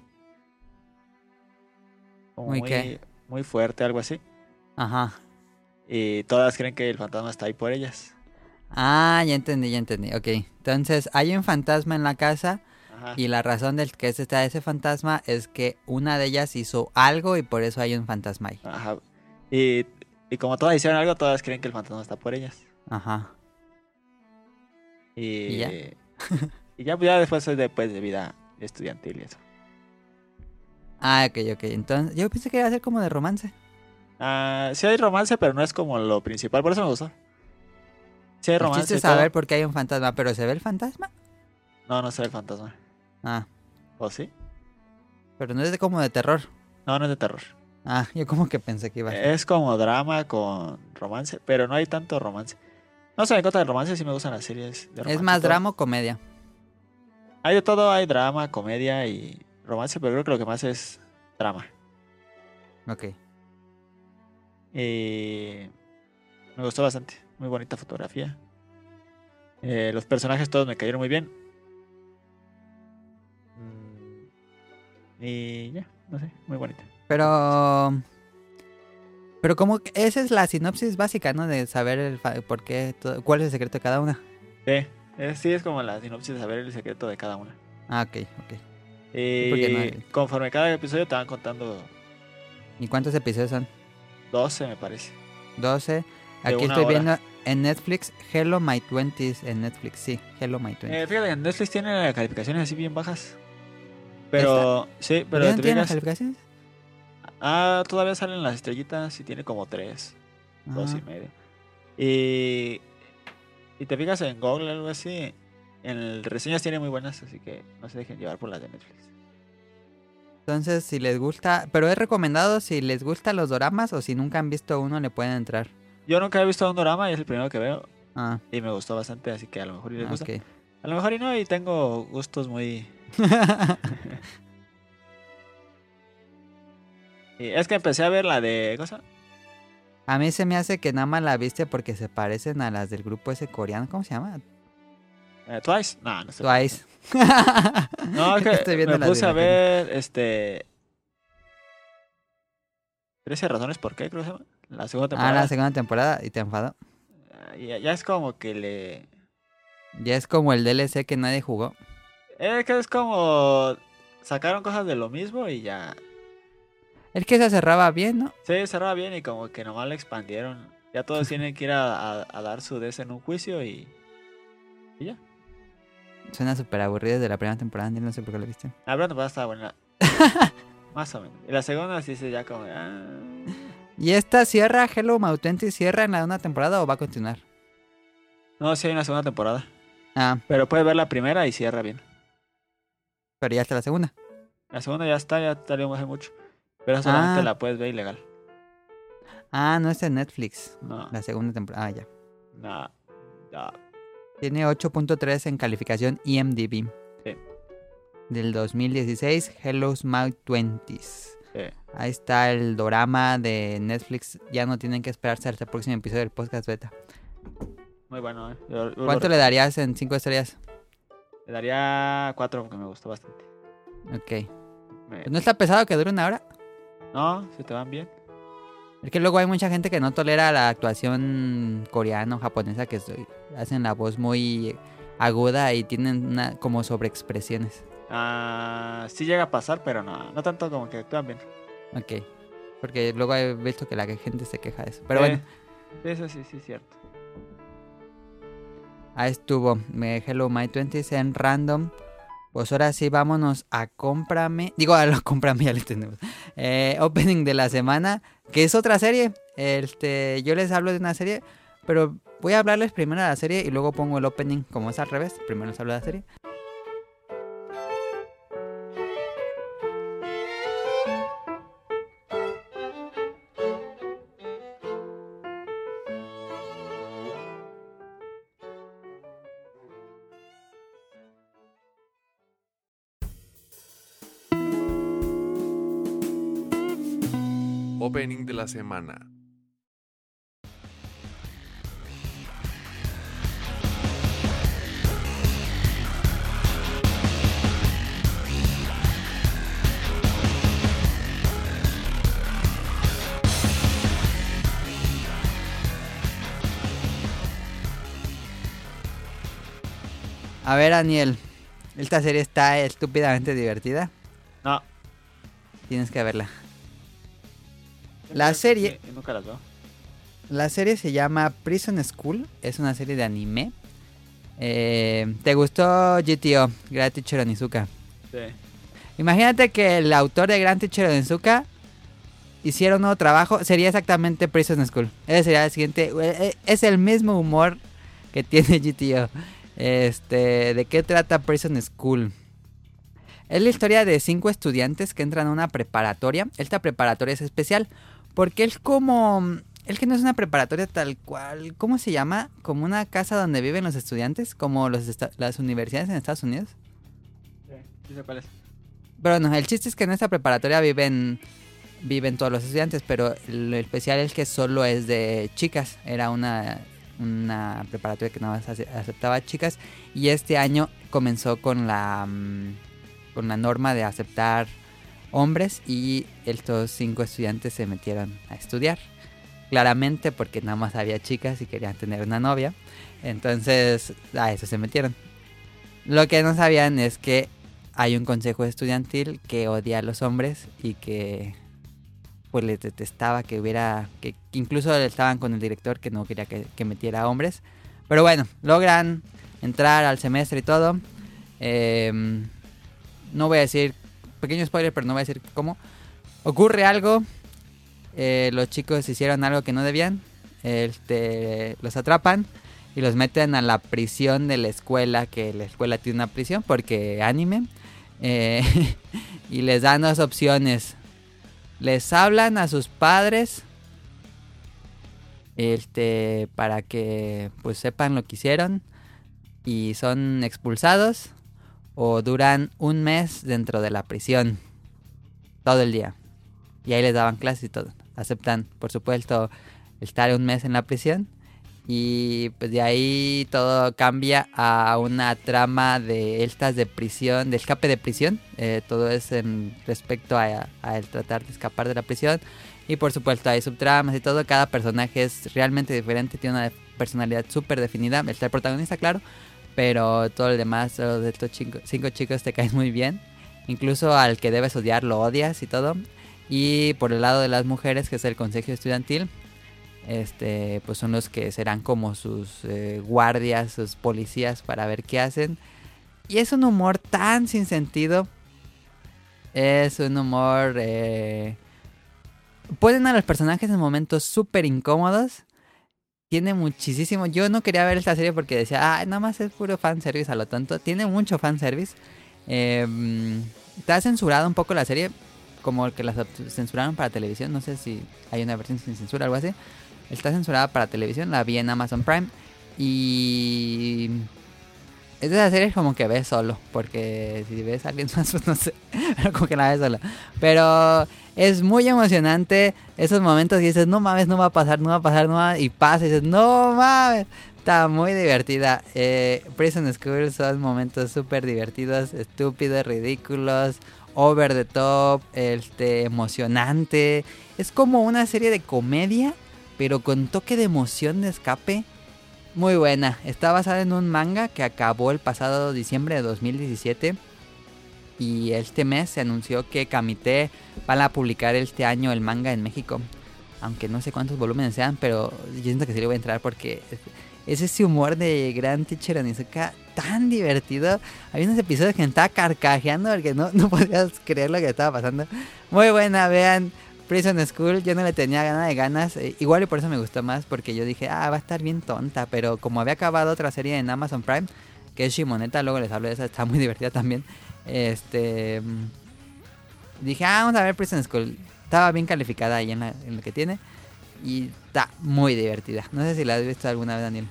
Speaker 2: ¿Muy qué?
Speaker 3: muy fuerte, algo así.
Speaker 2: Ajá.
Speaker 3: Y todas creen que el fantasma está ahí por ellas.
Speaker 2: Ah, ya entendí, ya entendí. Ok. Entonces, hay un fantasma en la casa
Speaker 3: Ajá.
Speaker 2: y la razón del que está ese fantasma es que una de ellas hizo algo y por eso hay un fantasma ahí.
Speaker 3: Ajá. Y, y como todas hicieron algo, todas creen que el fantasma está por ellas.
Speaker 2: Ajá.
Speaker 3: Y,
Speaker 2: ¿Y ya?
Speaker 3: y ya, pues, ya después soy después de vida estudiantil y eso.
Speaker 2: Ah, ok, ok. Entonces, yo pensé que iba a ser como de romance.
Speaker 3: Ah, sí hay romance, pero no es como lo principal, por eso me gustó. Sí hay
Speaker 2: El
Speaker 3: romance. todo.
Speaker 2: saber por qué hay un fantasma, pero ¿se ve el fantasma?
Speaker 3: No, no se ve el fantasma.
Speaker 2: Ah,
Speaker 3: ¿O sí?
Speaker 2: pero no es de como de terror.
Speaker 3: No, no es de terror.
Speaker 2: Ah, yo como que pensé que iba a ser.
Speaker 3: Es como drama con romance, pero no hay tanto romance. No se me contra del romance, sí me gustan las series de romance.
Speaker 2: Es más drama o comedia.
Speaker 3: Hay de todo, hay drama, comedia y romance, pero creo que lo que más es drama.
Speaker 2: Ok.
Speaker 3: Y me gustó bastante. Muy bonita fotografía. Eh, los personajes todos me cayeron muy bien. Mm, Y ya, no sé, muy bonita.
Speaker 2: Pero... Pero como que esa es la sinopsis básica, ¿no? De saber el fa- por qué, todo- cuál es el secreto de cada una.
Speaker 3: Sí, es, sí, es como la sinopsis de saber el secreto de cada una.
Speaker 2: Ah, ok, ok.
Speaker 3: Y
Speaker 2: porque no hay-
Speaker 3: conforme cada episodio te van contando
Speaker 2: ¿Y cuántos episodios son?
Speaker 3: 12, me parece.
Speaker 2: 12. Aquí estoy
Speaker 3: hora.
Speaker 2: viendo en Netflix Hello My Twenties en Netflix, sí, Hello My Twenties.
Speaker 3: Eh, fíjate, en Netflix tiene calificaciones así bien bajas. Pero, sí, pero
Speaker 2: ¿Ya no
Speaker 3: te
Speaker 2: tienen las
Speaker 3: fijas-
Speaker 2: calificaciones?
Speaker 3: Ah, todavía salen las estrellitas y tiene como 3. dos y medio. Y, y te fijas en Google algo así, en el reseñas tiene muy buenas, así que no se dejen llevar por las de Netflix.
Speaker 2: Entonces, si les gusta, pero es recomendado si les gustan los doramas o si nunca han visto uno le pueden entrar.
Speaker 3: Yo nunca he visto un drama y es el primero que veo
Speaker 2: Ah,
Speaker 3: y me gustó bastante, así que a lo mejor y les gusta.
Speaker 2: ok.
Speaker 3: A lo mejor y no, y tengo gustos muy... Y es que empecé a ver la de. ¿Cosa?
Speaker 2: A mí se me hace que nada más la viste porque se parecen a las del grupo ese coreano. ¿Cómo se llama?
Speaker 3: Eh, Twice. No, no sé.
Speaker 2: Twice.
Speaker 3: No, es que
Speaker 2: Estoy viendo
Speaker 3: me puse a ver este. 13 razones por qué, creo que se llama. La segunda
Speaker 2: Ah,
Speaker 3: temporada.
Speaker 2: la segunda temporada y te enfadó.
Speaker 3: Ah, ya, ya es como que le.
Speaker 2: Ya es como el DLC que nadie jugó.
Speaker 3: Es que es como. Sacaron cosas de lo mismo y ya.
Speaker 2: El que se cerraba bien, ¿no?
Speaker 3: Se cerraba bien y como que nomás lo expandieron. Ya todos tienen que ir a, a- a dar su des en un juicio y. Y ya.
Speaker 2: Suena súper aburrido desde la primera temporada, no sé por qué lo viste.
Speaker 3: La primera temporada estaba buena. Más o menos. Y la segunda sí se ya como. ah.
Speaker 2: ¿Y esta cierra Hello Mautenti cierra en la una temporada o va a continuar?
Speaker 3: No, sí hay una segunda temporada.
Speaker 2: Ah,
Speaker 3: Pero puedes ver la primera y cierra bien.
Speaker 2: pero ya está la segunda.
Speaker 3: La segunda ya está, ya salió hace mucho. Pero solamente
Speaker 2: Ah.
Speaker 3: la puedes ver ilegal.
Speaker 2: Ah, no es en Netflix.
Speaker 3: No,
Speaker 2: La segunda temporada. Ah, ya.
Speaker 3: no, no.
Speaker 2: Tiene 8.3 en calificación IMDb.
Speaker 3: Sí.
Speaker 2: Del 2016, Hello Mouth 20s.
Speaker 3: Sí.
Speaker 2: Ahí está el dorama de Netflix. Ya no tienen que esperarse hasta el próximo episodio del podcast beta.
Speaker 3: Muy bueno, ¿eh? Yo- yo
Speaker 2: ¿Cuánto
Speaker 3: lo-
Speaker 2: le darías en 5 estrellas?
Speaker 3: le daría cuatro porque me gustó bastante.
Speaker 2: Ok.
Speaker 3: Me-
Speaker 2: ¿No está pesado que dure una hora?
Speaker 3: No, se te van bien.
Speaker 2: Es que luego hay mucha gente que no tolera la actuación coreana o japonesa que hacen la voz muy aguda y tienen una, como sobreexpresiones.
Speaker 3: Ah, sí llega a pasar, pero no, no tanto como que actúan bien.
Speaker 2: Ok. Porque luego he visto que la gente se queja de eso. Pero
Speaker 3: Sí.
Speaker 2: bueno,
Speaker 3: Eso sí, sí, es cierto.
Speaker 2: ahí estuvo. Me Hello My 20s en random. Pues ahora sí, vámonos a cómprame. Digo, a lo cómprame, ya lo entendemos. Eh, opening de la semana, que es otra serie. Este, yo les hablo de una serie, pero voy a hablarles primero de la serie y luego pongo el opening como es al revés. Primero les hablo de la serie.
Speaker 1: La semana.
Speaker 2: A ver, Daniel. Esta serie está estúpidamente divertida.
Speaker 3: No.
Speaker 2: Tienes que verla. La serie-
Speaker 3: Sí, nunca las veo.
Speaker 2: La serie se llama Prison School. Es una serie de anime. Eh, ¿Te gustó GTO? Grand Teacher Onizuka.
Speaker 3: Sí.
Speaker 2: Imagínate que el autor de Grand Teacher Onizuka hiciera un nuevo trabajo. Sería exactamente Prison School. Ese sería el siguiente. eh, Es el mismo humor que tiene GTO. Este, ¿de qué trata Prison School? Es la historia de cinco estudiantes que entran a una preparatoria. Esta preparatoria es especial porque es como... Es que no es una preparatoria tal cual. ¿Cómo se llama? Como una casa donde viven los estudiantes, como los las universidades en Estados Unidos.
Speaker 3: Sí, cuál es.
Speaker 2: Pero no, el chiste es que en esta preparatoria viven viven todos los estudiantes, pero lo especial es que solo es de chicas. Era una, una preparatoria que nada más ace- aceptaba chicas. Y este año comenzó con la, mm, con la norma de aceptar hombres y estos cinco estudiantes se metieron a estudiar. Claramente porque nada más había chicas y querían tener una novia. Entonces a eso se metieron. Lo que no sabían es que hay un consejo estudiantil que odia a los hombres y que pues les detestaba que hubiera que, incluso estaban con el director que no quería que, que metiera hombres pero bueno logran entrar al semestre y todo Em, no voy a decir pequeño spoiler pero no voy a decir cómo ocurre algo eh, los chicos hicieron algo que no debían este, los atrapan y los meten a la prisión de la escuela que la escuela tiene una prisión porque anime eh, y les dan dos opciones. Les hablan a sus padres este para que pues sepan lo que hicieron y son expulsados o duran un mes dentro de la prisión todo el día. Y ahí les daban clases y todo. Aceptan, por supuesto, estar un mes en la prisión. Y pues de ahí todo cambia a una trama de estas de prisión, de escape de prisión. Eh, todo es en respecto a, a el tratar de escapar de la prisión. Y por supuesto hay subtramas y todo. Cada personaje es realmente diferente, tiene una personalidad súper definida. Está el protagonista, claro. Pero todo el demás, los de estos cinco, chicos te caen muy bien. Incluso al que debes odiar lo odias y todo. Y por el lado de las mujeres, que es el consejo estudiantil, este, pues son los que serán como sus eh, guardias, sus policías para ver qué hacen. Y es un humor tan sin sentido. Es un humor... Eh, ponen a los personajes en momentos súper incómodos. Tiene muchísimo. Yo no quería ver esta serie porque decía, ah, nada más es puro fanservice a lo tonto. Tiene mucho fanservice. Eh, está censurada un poco la serie. Como que la censuraron para televisión. No sé si hay una versión sin censura o algo así. Está censurada para televisión. La vi en Amazon Prime. Y. Es de esas series como que ves solo. Porque si ves a alguien más, pues no sé. Pero como que la ves solo. Pero es muy emocionante esos momentos y dices, no mames, no va a pasar, no va a pasar, no va Y pasa y dices, no mames. Está muy divertida. Eh, Prison School son momentos súper divertidos, estúpidos, ridículos, over the top, este, emocionante. Es como una serie de comedia, pero con toque de emoción de escape. Muy buena. Está basada en un manga que acabó el pasado diciembre de 2017. Y este mes se anunció que Kamite van a publicar este año el manga en México. Aunque no sé cuántos volúmenes sean, pero yo siento que sí le voy a entrar porque es ese humor de Gran Teacher Onizuka tan divertido. Había unos episodios que me estaba carcajeando porque no, no podías creer lo que estaba pasando. Muy buena, vean. Prison School, yo no le tenía ganas de ganas. eh, igual y por eso me gustó más, porque yo dije, ah, va a estar bien tonta. Pero como había acabado otra serie en Amazon Prime, que es Shimoneta, luego les hablo de esa, está muy divertida también. Este. Dije, ah, vamos a ver Prison School. Estaba bien calificada ahí en, la- en lo que tiene. Y está muy divertida. No sé si la has visto alguna vez, Daniel.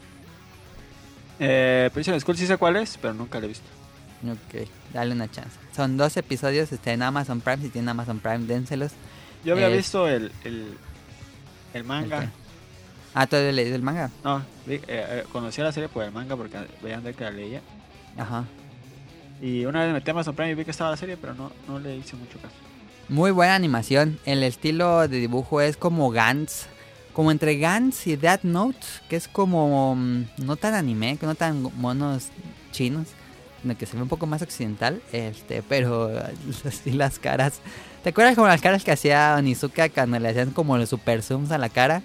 Speaker 3: Eh, Prison School sí sé cuál es, pero nunca la he visto.
Speaker 2: Ok, dale una chance. Son dos episodios, está en Amazon Prime. Si tienen Amazon Prime, dénselos.
Speaker 3: Yo había visto el, el, el manga.
Speaker 2: Ah, ¿todavía leído el manga?
Speaker 3: No, eh, eh, conocía la serie por el manga porque veían de que la leía.
Speaker 2: Ajá.
Speaker 3: Y una vez me metí a Amazon Prime y vi que estaba la serie, pero no, no le hice mucho caso.
Speaker 2: Muy buena animación. El estilo de dibujo es como Gantz. Como entre Gantz y Death Note. Que es como... mm, No tan anime, que no tan monos chinos. Sino que se ve un poco más occidental. Este, pero así las caras. ¿Te acuerdas como las caras que hacía Onizuka cuando le hacían como los super zooms a la cara?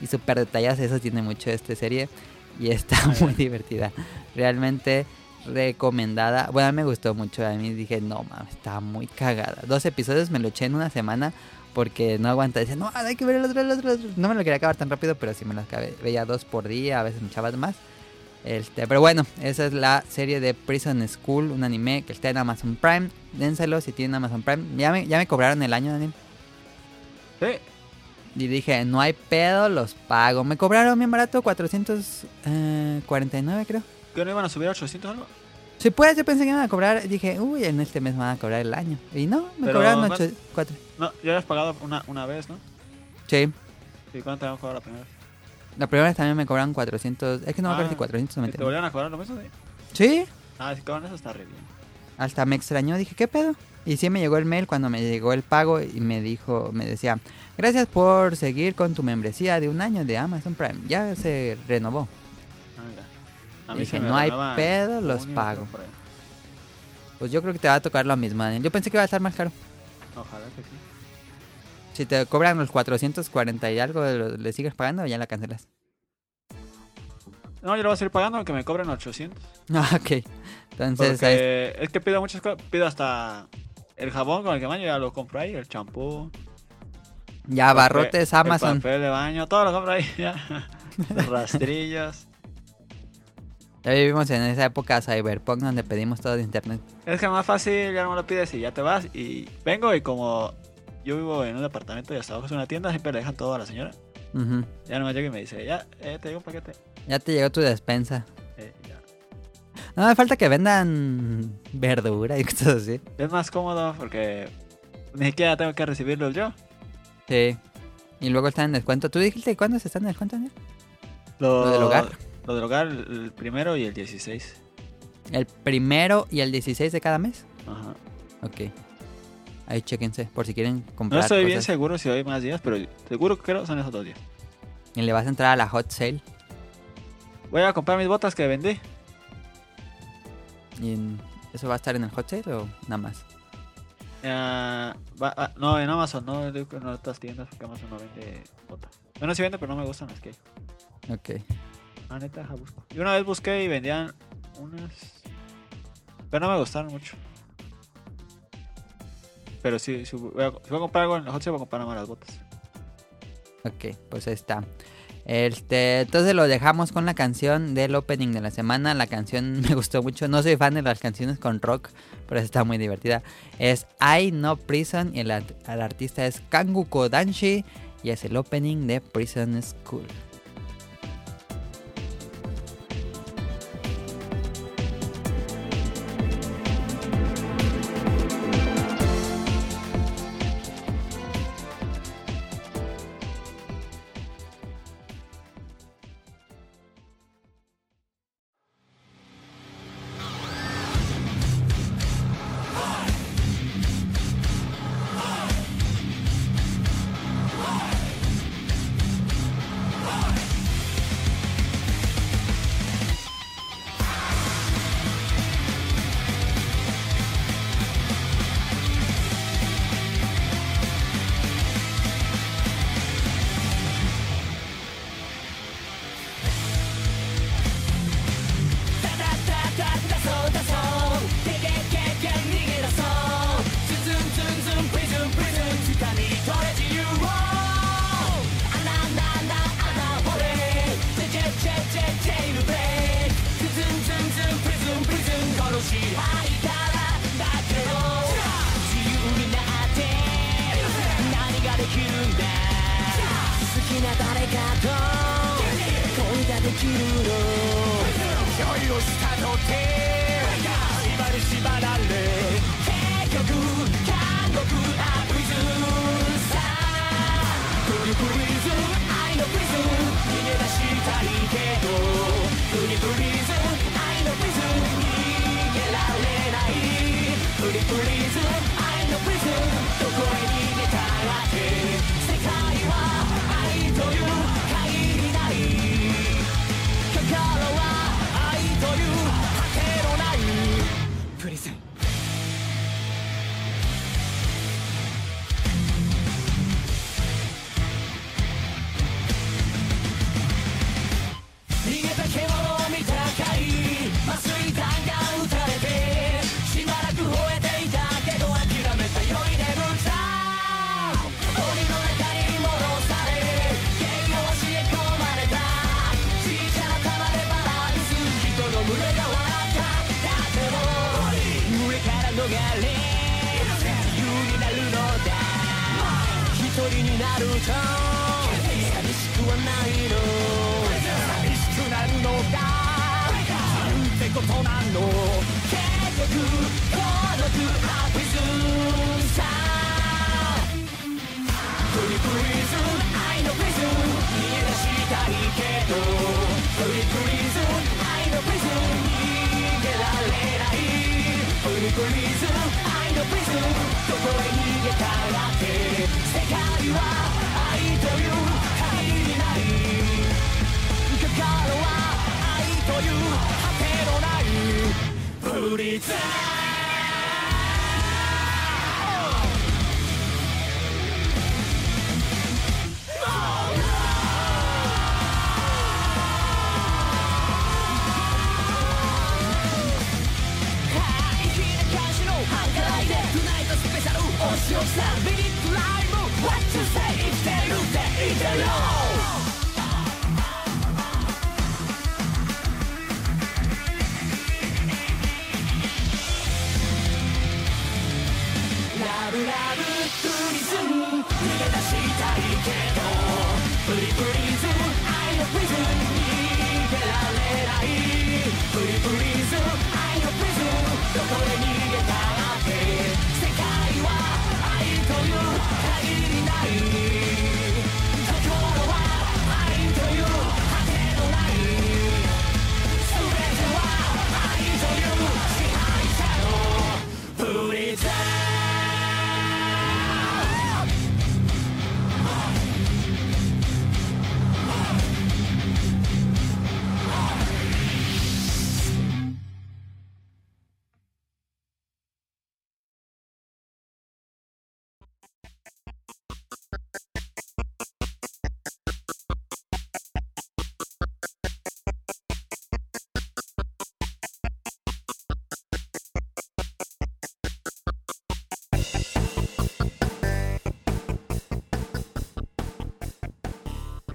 Speaker 2: Y super detalladas. Eso tiene mucho esta serie. Y está muy divertida. Realmente recomendada. Bueno, me gustó mucho. A mí dije, no mames, estaba muy cagada. Dos episodios me lo eché en una semana porque no aguanta. Decía, no, hay que ver el otro, el otro, el otro. No me lo quería acabar tan rápido, pero sí me lo acabé. Veía dos por día, a veces me echaba más. Este, pero bueno, esa es la serie de Prison School, un anime que está en Amazon Prime. Dénselo si tienen Amazon Prime. Ya me, ya me cobraron el año, Daniel.
Speaker 3: Sí,
Speaker 2: Y dije, no hay pedo, los pago. Me cobraron bien barato, 449 creo.
Speaker 3: ¿Que no iban a subir a 800 o algo?
Speaker 2: Si puedes, yo pensé que iban a cobrar. Dije, uy, en este mes me van a cobrar el año. Y no, me
Speaker 3: Pero,
Speaker 2: cobraron
Speaker 3: man-
Speaker 2: 8, 4.
Speaker 3: No, ya habías pagado una, una vez, ¿no?
Speaker 2: Sí,
Speaker 3: ¿Y cuánto te habían cobrado la primera vez?
Speaker 2: la primera vez también me cobraron 400. Es que no me acuerdo
Speaker 3: Ah,
Speaker 2: si
Speaker 3: ¿Y ¿Te
Speaker 2: 499.
Speaker 3: volvieron a cobrar lo mismo? Sí.
Speaker 2: Sí,
Speaker 3: Ah, si cobran eso está re bien.
Speaker 2: hasta me extrañó. Dije, ¿qué pedo? Y sí me llegó el mail cuando me llegó el pago y me dijo, me decía, gracias por seguir con tu membresía de un año de Amazon Prime. Ya se renovó.
Speaker 3: Ah, mira. A
Speaker 2: Dije, no hay pedo, los pago. Pues yo creo que te va a tocar lo mismo, Daniel. Yo pensé que iba a estar más caro.
Speaker 3: Ojalá que sí.
Speaker 2: Si te cobran los 440 y algo, ¿lo- ¿le sigues pagando o ya la cancelas?
Speaker 3: No, yo lo voy a seguir pagando aunque me cobren 800.
Speaker 2: Ah, ok. Entonces,
Speaker 3: Porque es que pido muchas cosas. Pido hasta el jabón con el que baño, ya lo compro ahí. El champú.
Speaker 2: ya barrotes Amazon.
Speaker 3: El papel de baño, todo lo compro ahí. Ya. Los rastrillos.
Speaker 2: Ya vivimos en esa época cyberpunk donde pedimos todo de internet.
Speaker 3: Es que más fácil, ya no me lo pides y ya te vas. Y vengo y como yo vivo en un departamento y hasta abajo es una tienda, siempre le dejan todo a la señora.
Speaker 2: Ujú.
Speaker 3: Ya no me llega y me dice, ya, eh, te digo un paquete.
Speaker 2: Ya te llegó tu despensa.
Speaker 3: Eh, ya.
Speaker 2: No me falta que vendan verdura y cosas así.
Speaker 3: Es más cómodo porque ni siquiera tengo que recibirlos yo.
Speaker 1: Sí. Y luego están en descuento. ¿Tú dijiste cuándo se están en descuento, Daniel?
Speaker 3: Lo,
Speaker 1: ¿Lo del hogar?
Speaker 3: Lo hogar, el primero y el 16.
Speaker 1: El primero y el 16 de cada mes.
Speaker 3: Ajá.
Speaker 1: Ok. Ahí chéquense por si quieren comprar.
Speaker 3: No estoy bien seguro si hay más días, pero seguro que creo son esos dos días.
Speaker 1: Y le vas a entrar a la hot sale.
Speaker 3: Voy a comprar mis botas que vendí.
Speaker 1: ¿Y eso va a estar en el hot sale o nada más?
Speaker 3: Ah, va- ah, no, en Amazon, no digo que en otras tiendas, porque Amazon no vende botas. Bueno, sí vende, pero no me gustan las que hay.
Speaker 1: Ok.
Speaker 3: Ah, neta, deja busco. Yo una vez busqué y vendían unas. Pero no me gustaron mucho. Pero sí, si voy a, si voy a comprar algo en la Hot Sale, voy a comprar nada más las botas.
Speaker 1: Ok, pues ahí está. Este, entonces lo dejamos con la canción del opening de la semana. La canción me gustó mucho. No soy fan de las canciones con rock, pero está muy divertida. Es I No Prison y el, art- el artista es Kangu Kodanshi y es el opening de Prison School.「
Speaker 4: 強さビリッ
Speaker 1: プライム What to say 生きてるって言ってるよラブラブプリズム逃げ出した
Speaker 4: いけどプ
Speaker 1: リプリズム愛のプリズム逃げられ
Speaker 4: ない
Speaker 1: プリプリズム愛のプリズムどこへ逃げ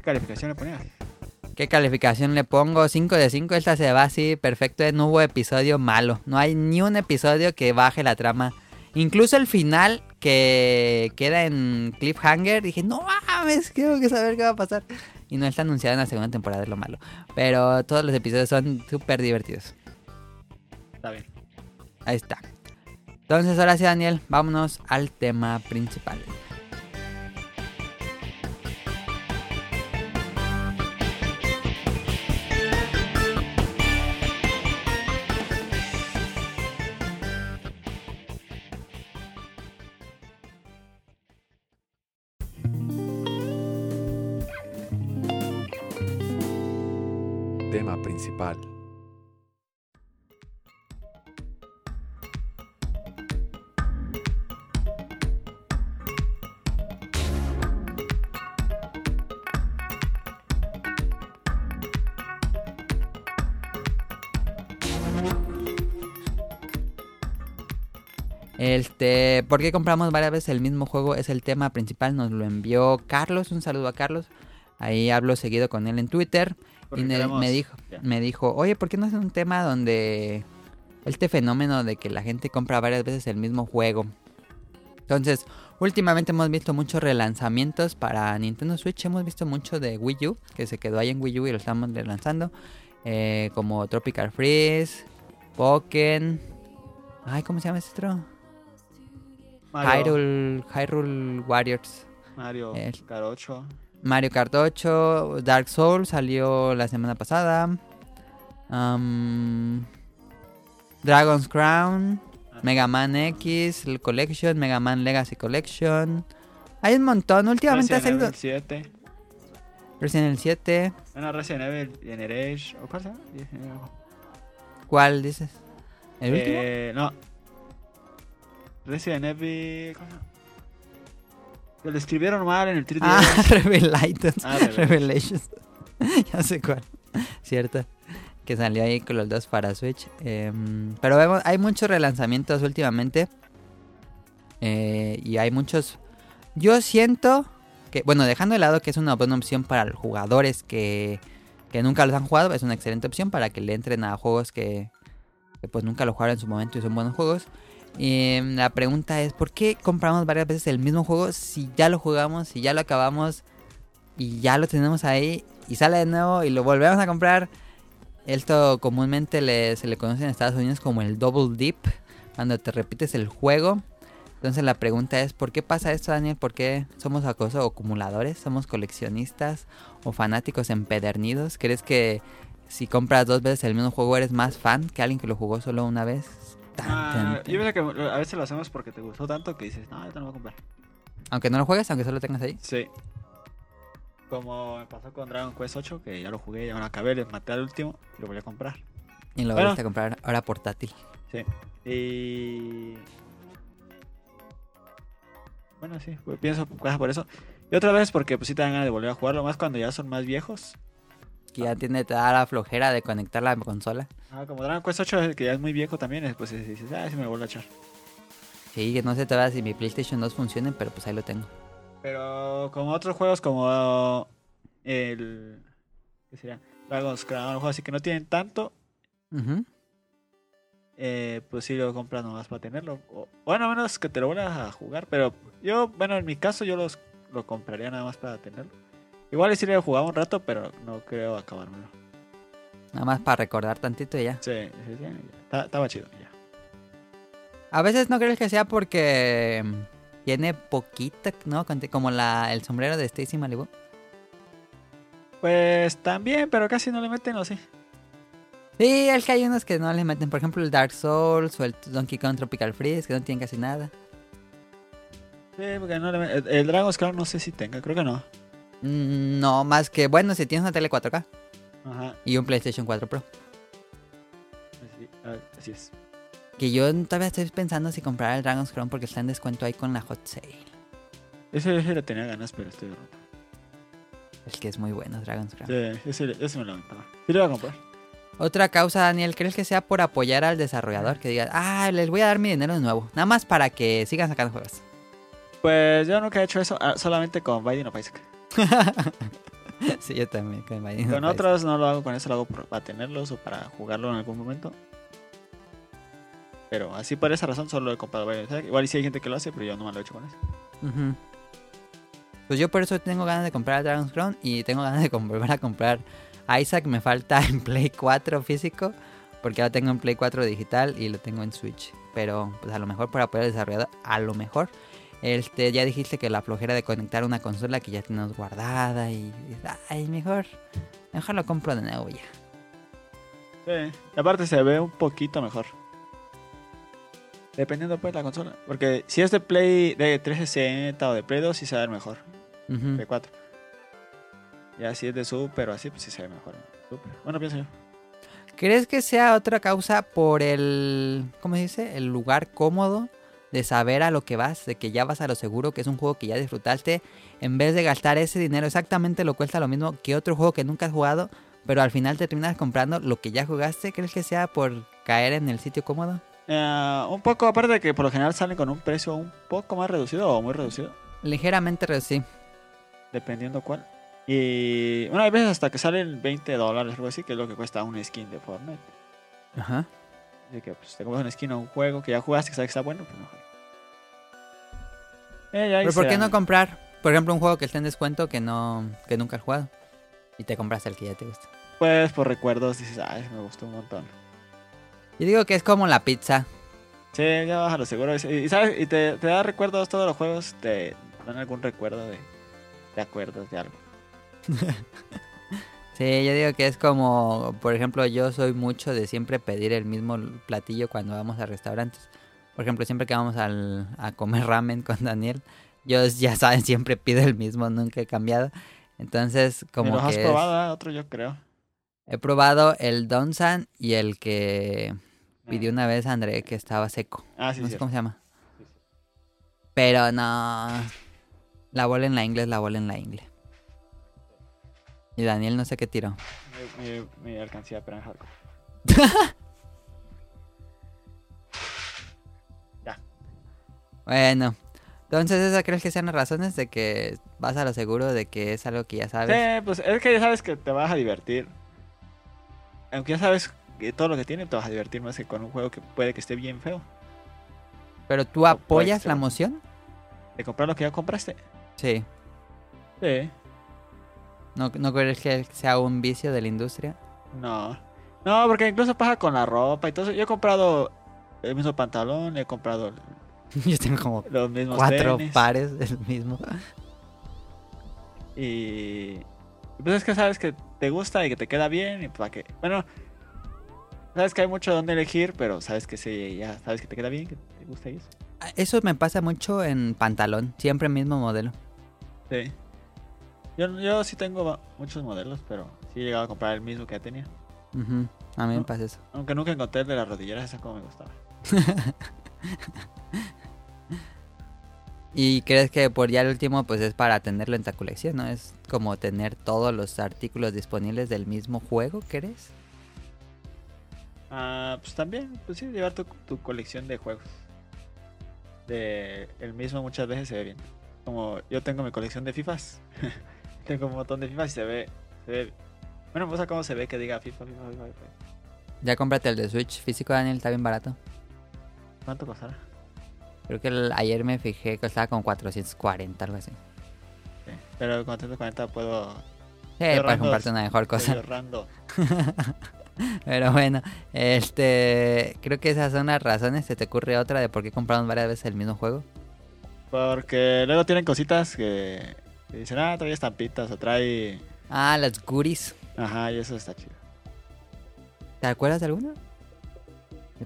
Speaker 3: calificación le ponías?
Speaker 2: ¿Qué calificación le pongo? 5 de 5. Esta se va así perfecto. No hubo episodio malo. No hay ni un episodio que baje la trama. Incluso el final que queda en cliffhanger. Dije, no mames, quiero que saber qué va a pasar. Y no está anunciado en la segunda temporada, es lo malo. Pero todos los episodios son súper divertidos.
Speaker 3: Está bien.
Speaker 2: Ahí está. Entonces, ahora sí, Daniel, vámonos al tema principal. ¿Por qué compramos varias veces el mismo juego? Es el tema principal, nos lo envió Carlos, un saludo a Carlos. Ahí hablo seguido con él en Twitter
Speaker 3: Porque
Speaker 2: y me,
Speaker 3: queremos-
Speaker 2: me dijo, me dijo, "Oye, ¿por qué no hacen un tema donde este fenómeno de que la gente compra varias veces el mismo juego?" Entonces, últimamente hemos visto muchos relanzamientos para Nintendo Switch, hemos visto mucho de Wii U, que se quedó ahí en Wii U y lo estamos relanzando, eh, como Tropical Freeze, Pokken, ay, ¿cómo se llama este otro?
Speaker 3: Mario,
Speaker 2: Hyrule, Hyrule Warriors.
Speaker 3: Mario
Speaker 2: El-
Speaker 3: Carocho.
Speaker 2: Mario Kart 8, Dark Souls salió la semana pasada. Am, Dragon's Crown, Mega Man X, el Collection, Mega Man Legacy Collection. Hay un montón. Últimamente ha
Speaker 3: Resident
Speaker 2: salido
Speaker 3: Evil 7.
Speaker 2: Resident Evil 7.
Speaker 3: Bueno, Resident Evil Generation. ¿O cuál?
Speaker 2: ¿Cuál dices? ¿El último?
Speaker 3: Eh, no. Resident Evil. lo escribieron mal en el 3DS.
Speaker 2: Ah, Revelations.
Speaker 3: Ah, Revelations.
Speaker 2: Revelations. ya sé cuál. Cierto. Que salió ahí con los dos para Switch. Em, pero vemos, hay muchos relanzamientos últimamente. Eh, y hay muchos. Yo siento que, bueno, dejando de lado que es una buena opción para los jugadores que, que nunca los han jugado, es una excelente opción para que le entren a juegos que, que pues nunca lo jugaron en su momento y son buenos juegos. Em, la pregunta es, ¿por qué compramos varias veces el mismo juego si ya lo jugamos, si ya lo acabamos y ya lo tenemos ahí y sale de nuevo y lo volvemos a comprar? Esto comúnmente le- se le conoce en Estados Unidos como el double dip, cuando te repites el juego. Entonces la pregunta es, ¿por qué pasa esto, Daniel? ¿Por qué somos acaso acumuladores? ¿Somos coleccionistas o fanáticos empedernidos? ¿Crees que si compras dos veces el mismo juego eres más fan que alguien que lo jugó solo una vez? Tan,
Speaker 3: Ah,
Speaker 2: tan,
Speaker 3: yo pienso que a veces lo hacemos porque te gustó tanto que dices, no, ahorita no voy a comprar.
Speaker 2: Aunque no lo juegues, aunque solo tengas ahí.
Speaker 3: Sí. Como me pasó con Dragon Quest 8, que ya lo jugué, ya lo acabé, le maté al último y lo volví a comprar.
Speaker 2: Y lo
Speaker 3: Bueno.
Speaker 2: volviste a comprar ahora portátil.
Speaker 3: Sí. Y. Bueno, sí, pues, pienso cosas por eso. Y otra vez porque pues sí te dan ganas de volver a jugarlo, más cuando ya son más viejos.
Speaker 2: Que ya tiene, te da la flojera de conectar la consola.
Speaker 3: Ah, como Dragon Quest 8, que ya es muy viejo también, pues dices, ah, sí me lo vuelvo a echar.
Speaker 2: Sí, que no sé todavía si mi PlayStation 2 funciona, pero pues ahí lo tengo.
Speaker 3: Pero como otros juegos como el... ¿Qué sería? Dragon's Crown, juegos así que no tienen tanto, eh, pues sí lo compras nomás para tenerlo. O, bueno, a menos que te lo vuelvas a jugar, pero yo, bueno, en mi caso yo los, lo compraría nada más para tenerlo. Igual sí lo jugaba un rato, pero no creo acabármelo.
Speaker 2: Nada más para recordar tantito y ya.
Speaker 3: Sí, sí, sí, ya. Estaba chido, ya.
Speaker 2: A veces no crees que sea porque mm, tiene poquita, ¿no? Como la, el sombrero de Stacy Malibu.
Speaker 3: Pues también, pero casi no le meten, ¿o sí?
Speaker 2: Sí, es que hay unos que no le meten. Por ejemplo, el Dark Souls o el Donkey Kong Tropical Freeze, que no tienen casi nada.
Speaker 3: Sí, porque no le meten. El, el Dragon's Crown no sé si tenga, creo que no.
Speaker 2: Mm, No, más que, bueno, si tienes una tele 4K
Speaker 3: Ajá,
Speaker 2: y un PlayStation 4 Pro.
Speaker 3: así, así es.
Speaker 2: Que yo todavía estoy pensando si comprar el Dragon's Crown porque está en descuento ahí con la Hot Sale.
Speaker 3: Ese, ese le tenía ganas, pero estoy roto.
Speaker 2: El que es muy bueno, Dragon's Crown.
Speaker 3: Sí, ese, ese me lo aventaba. Sí lo iba a comprar.
Speaker 2: Otra causa, Daniel, ¿crees que sea por apoyar al desarrollador? Que diga, ah, les voy a dar mi dinero de nuevo. Nada más para que sigan sacando juegos.
Speaker 3: Pues yo nunca he hecho eso, ah, solamente con Biden of Isaac.
Speaker 2: sí, yo también. Con,
Speaker 3: Con otros no lo hago, con eso lo hago para tenerlos o para jugarlo en algún momento. Pero así por esa razón solo he comprado Isaac. Igual si hay gente que lo hace, pero yo no me lo he hecho con eso.
Speaker 2: Pues yo por eso tengo ganas de comprar Dragon's Crown y tengo ganas de volver a comprar Isaac. Me falta en Play 4 físico porque ahora tengo en Play 4 digital y lo tengo en Switch. Pero pues a lo mejor para poder desarrollar, a lo mejor. Este, ya dijiste que la flojera de conectar una consola que ya tenemos guardada y, y- ay, mejor, mejor lo compro de nuevo ya.
Speaker 3: Sí. Y aparte se ve un poquito mejor. Dependiendo pues de la consola. Porque si es de Play de 360 o de Play 2, sí se ver mejor.
Speaker 2: Ujú.
Speaker 3: De 4. Ya si es de Super o así, pues sí se ve mejor. Super. Bueno, pienso yo.
Speaker 2: ¿Crees que sea otra causa por el, ¿cómo se dice? El lugar cómodo de saber a lo que vas, de que ya vas a lo seguro, que es un juego que ya disfrutaste, en vez de gastar ese dinero exactamente lo cuesta lo mismo que otro juego que nunca has jugado, pero al final te terminas comprando lo que ya jugaste? ¿Crees que sea por caer en el sitio cómodo?
Speaker 3: Eh, un poco, aparte de que por lo general salen con un precio un poco más reducido o muy reducido.
Speaker 2: Ligeramente reducí.
Speaker 3: Dependiendo cuál. Y bueno, hay veces hasta que salen 20 dólares algo así, que es lo que cuesta un skin de Fortnite.
Speaker 2: Ajá.
Speaker 3: Así que pues te compras un skin a un juego que ya jugaste, que sabes que está bueno, pues mejor. Eh,
Speaker 2: Pero ¿por qué no comprar, por ejemplo, un juego que esté en descuento que no que nunca has jugado? Y te compras el que ya te gusta.
Speaker 3: Pues por recuerdos dices, ay, me gustó un montón.
Speaker 2: Yo digo que es como la pizza.
Speaker 3: Sí, ya vas a lo seguro. Y, y sabes, y te, te da recuerdos todos los juegos, te dan algún recuerdo de, de acuerdos de algo.
Speaker 2: Sí, yo digo que es como, por ejemplo, yo soy mucho de siempre pedir el mismo platillo cuando vamos a restaurantes. Por ejemplo, siempre que vamos al, a comer ramen con Daniel, yo ya saben, siempre pido el mismo, nunca he cambiado. Entonces,
Speaker 3: ¿Y
Speaker 2: como
Speaker 3: los has
Speaker 2: que es-
Speaker 3: probado? ah? Otro yo creo.
Speaker 2: he probado el Donsan y el que pidió una vez André que estaba seco.
Speaker 3: Ah, sí,
Speaker 2: no sé cómo se llama. Pero no. La bola en la ingle es la bola en la ingle. Y Daniel no sé qué tiró.
Speaker 3: Mi, mi, mi alcancía, pero en hardcore.
Speaker 2: Bueno, entonces esas crees que sean las razones de que vas a lo seguro de que es algo que ya sabes.
Speaker 3: Sí, pues es que ya sabes que te vas a divertir. Aunque ya sabes que todo lo que tiene, te vas a divertir más que con un juego que puede que esté bien feo.
Speaker 2: Pero tú apoyas la emoción?
Speaker 3: De comprar lo que ya compraste.
Speaker 2: Sí.
Speaker 3: Sí.
Speaker 2: ¿No, ¿No crees que sea un vicio de la industria?
Speaker 3: No. No, porque incluso pasa con la ropa y todo eso. Yo he comprado el mismo pantalón, he comprado
Speaker 2: Yo tengo como
Speaker 3: los mismos
Speaker 2: cuatro
Speaker 3: tenis.
Speaker 2: pares del mismo.
Speaker 3: Y pues es que sabes que te gusta y que te queda bien y para que... Bueno, sabes que hay mucho donde elegir, pero sabes que sí, ya sabes que te queda bien, que te gusta eso.
Speaker 2: Eso me pasa mucho en pantalón, siempre el mismo modelo.
Speaker 3: Sí. Yo, yo sí tengo muchos modelos, pero sí he llegado a comprar el mismo que ya tenía.
Speaker 2: A mí me pasa eso.
Speaker 3: Aunque nunca encontré el de las rodilleras, esa como me gustaba.
Speaker 2: ¿Y crees que por ya el último pues es para tenerlo en tu colección, no? Es como tener todos los artículos disponibles del mismo juego, ¿crees?
Speaker 3: Ah, pues también, pues sí, llevar tu, tu colección de juegos. De el mismo muchas veces se ve bien. Como yo tengo mi colección de FIFAs. tengo un montón de FIFAs y se ve, se ve. Bueno, pues a cómo se ve que diga FIFA, FIFA, FIFA, FIFA.
Speaker 2: Ya cómprate el de Switch físico, Daniel, está bien barato.
Speaker 3: ¿Cuánto costará?
Speaker 2: Creo que el- ayer me fijé que costaba como 440, algo así.
Speaker 3: Sí. Pero con 340 puedo.
Speaker 2: Sí,
Speaker 3: Estoy
Speaker 2: para comprarte una mejor cosa. Pero bueno, este, creo que esas son las razones. ¿Se te ocurre otra de por qué compramos varias veces el mismo juego?
Speaker 3: Porque luego tienen cositas que, que dicen, ah, trae estampitas o trae.
Speaker 2: Ah, las goodies.
Speaker 3: Ajá, y eso está chido.
Speaker 2: ¿Te acuerdas de pensando.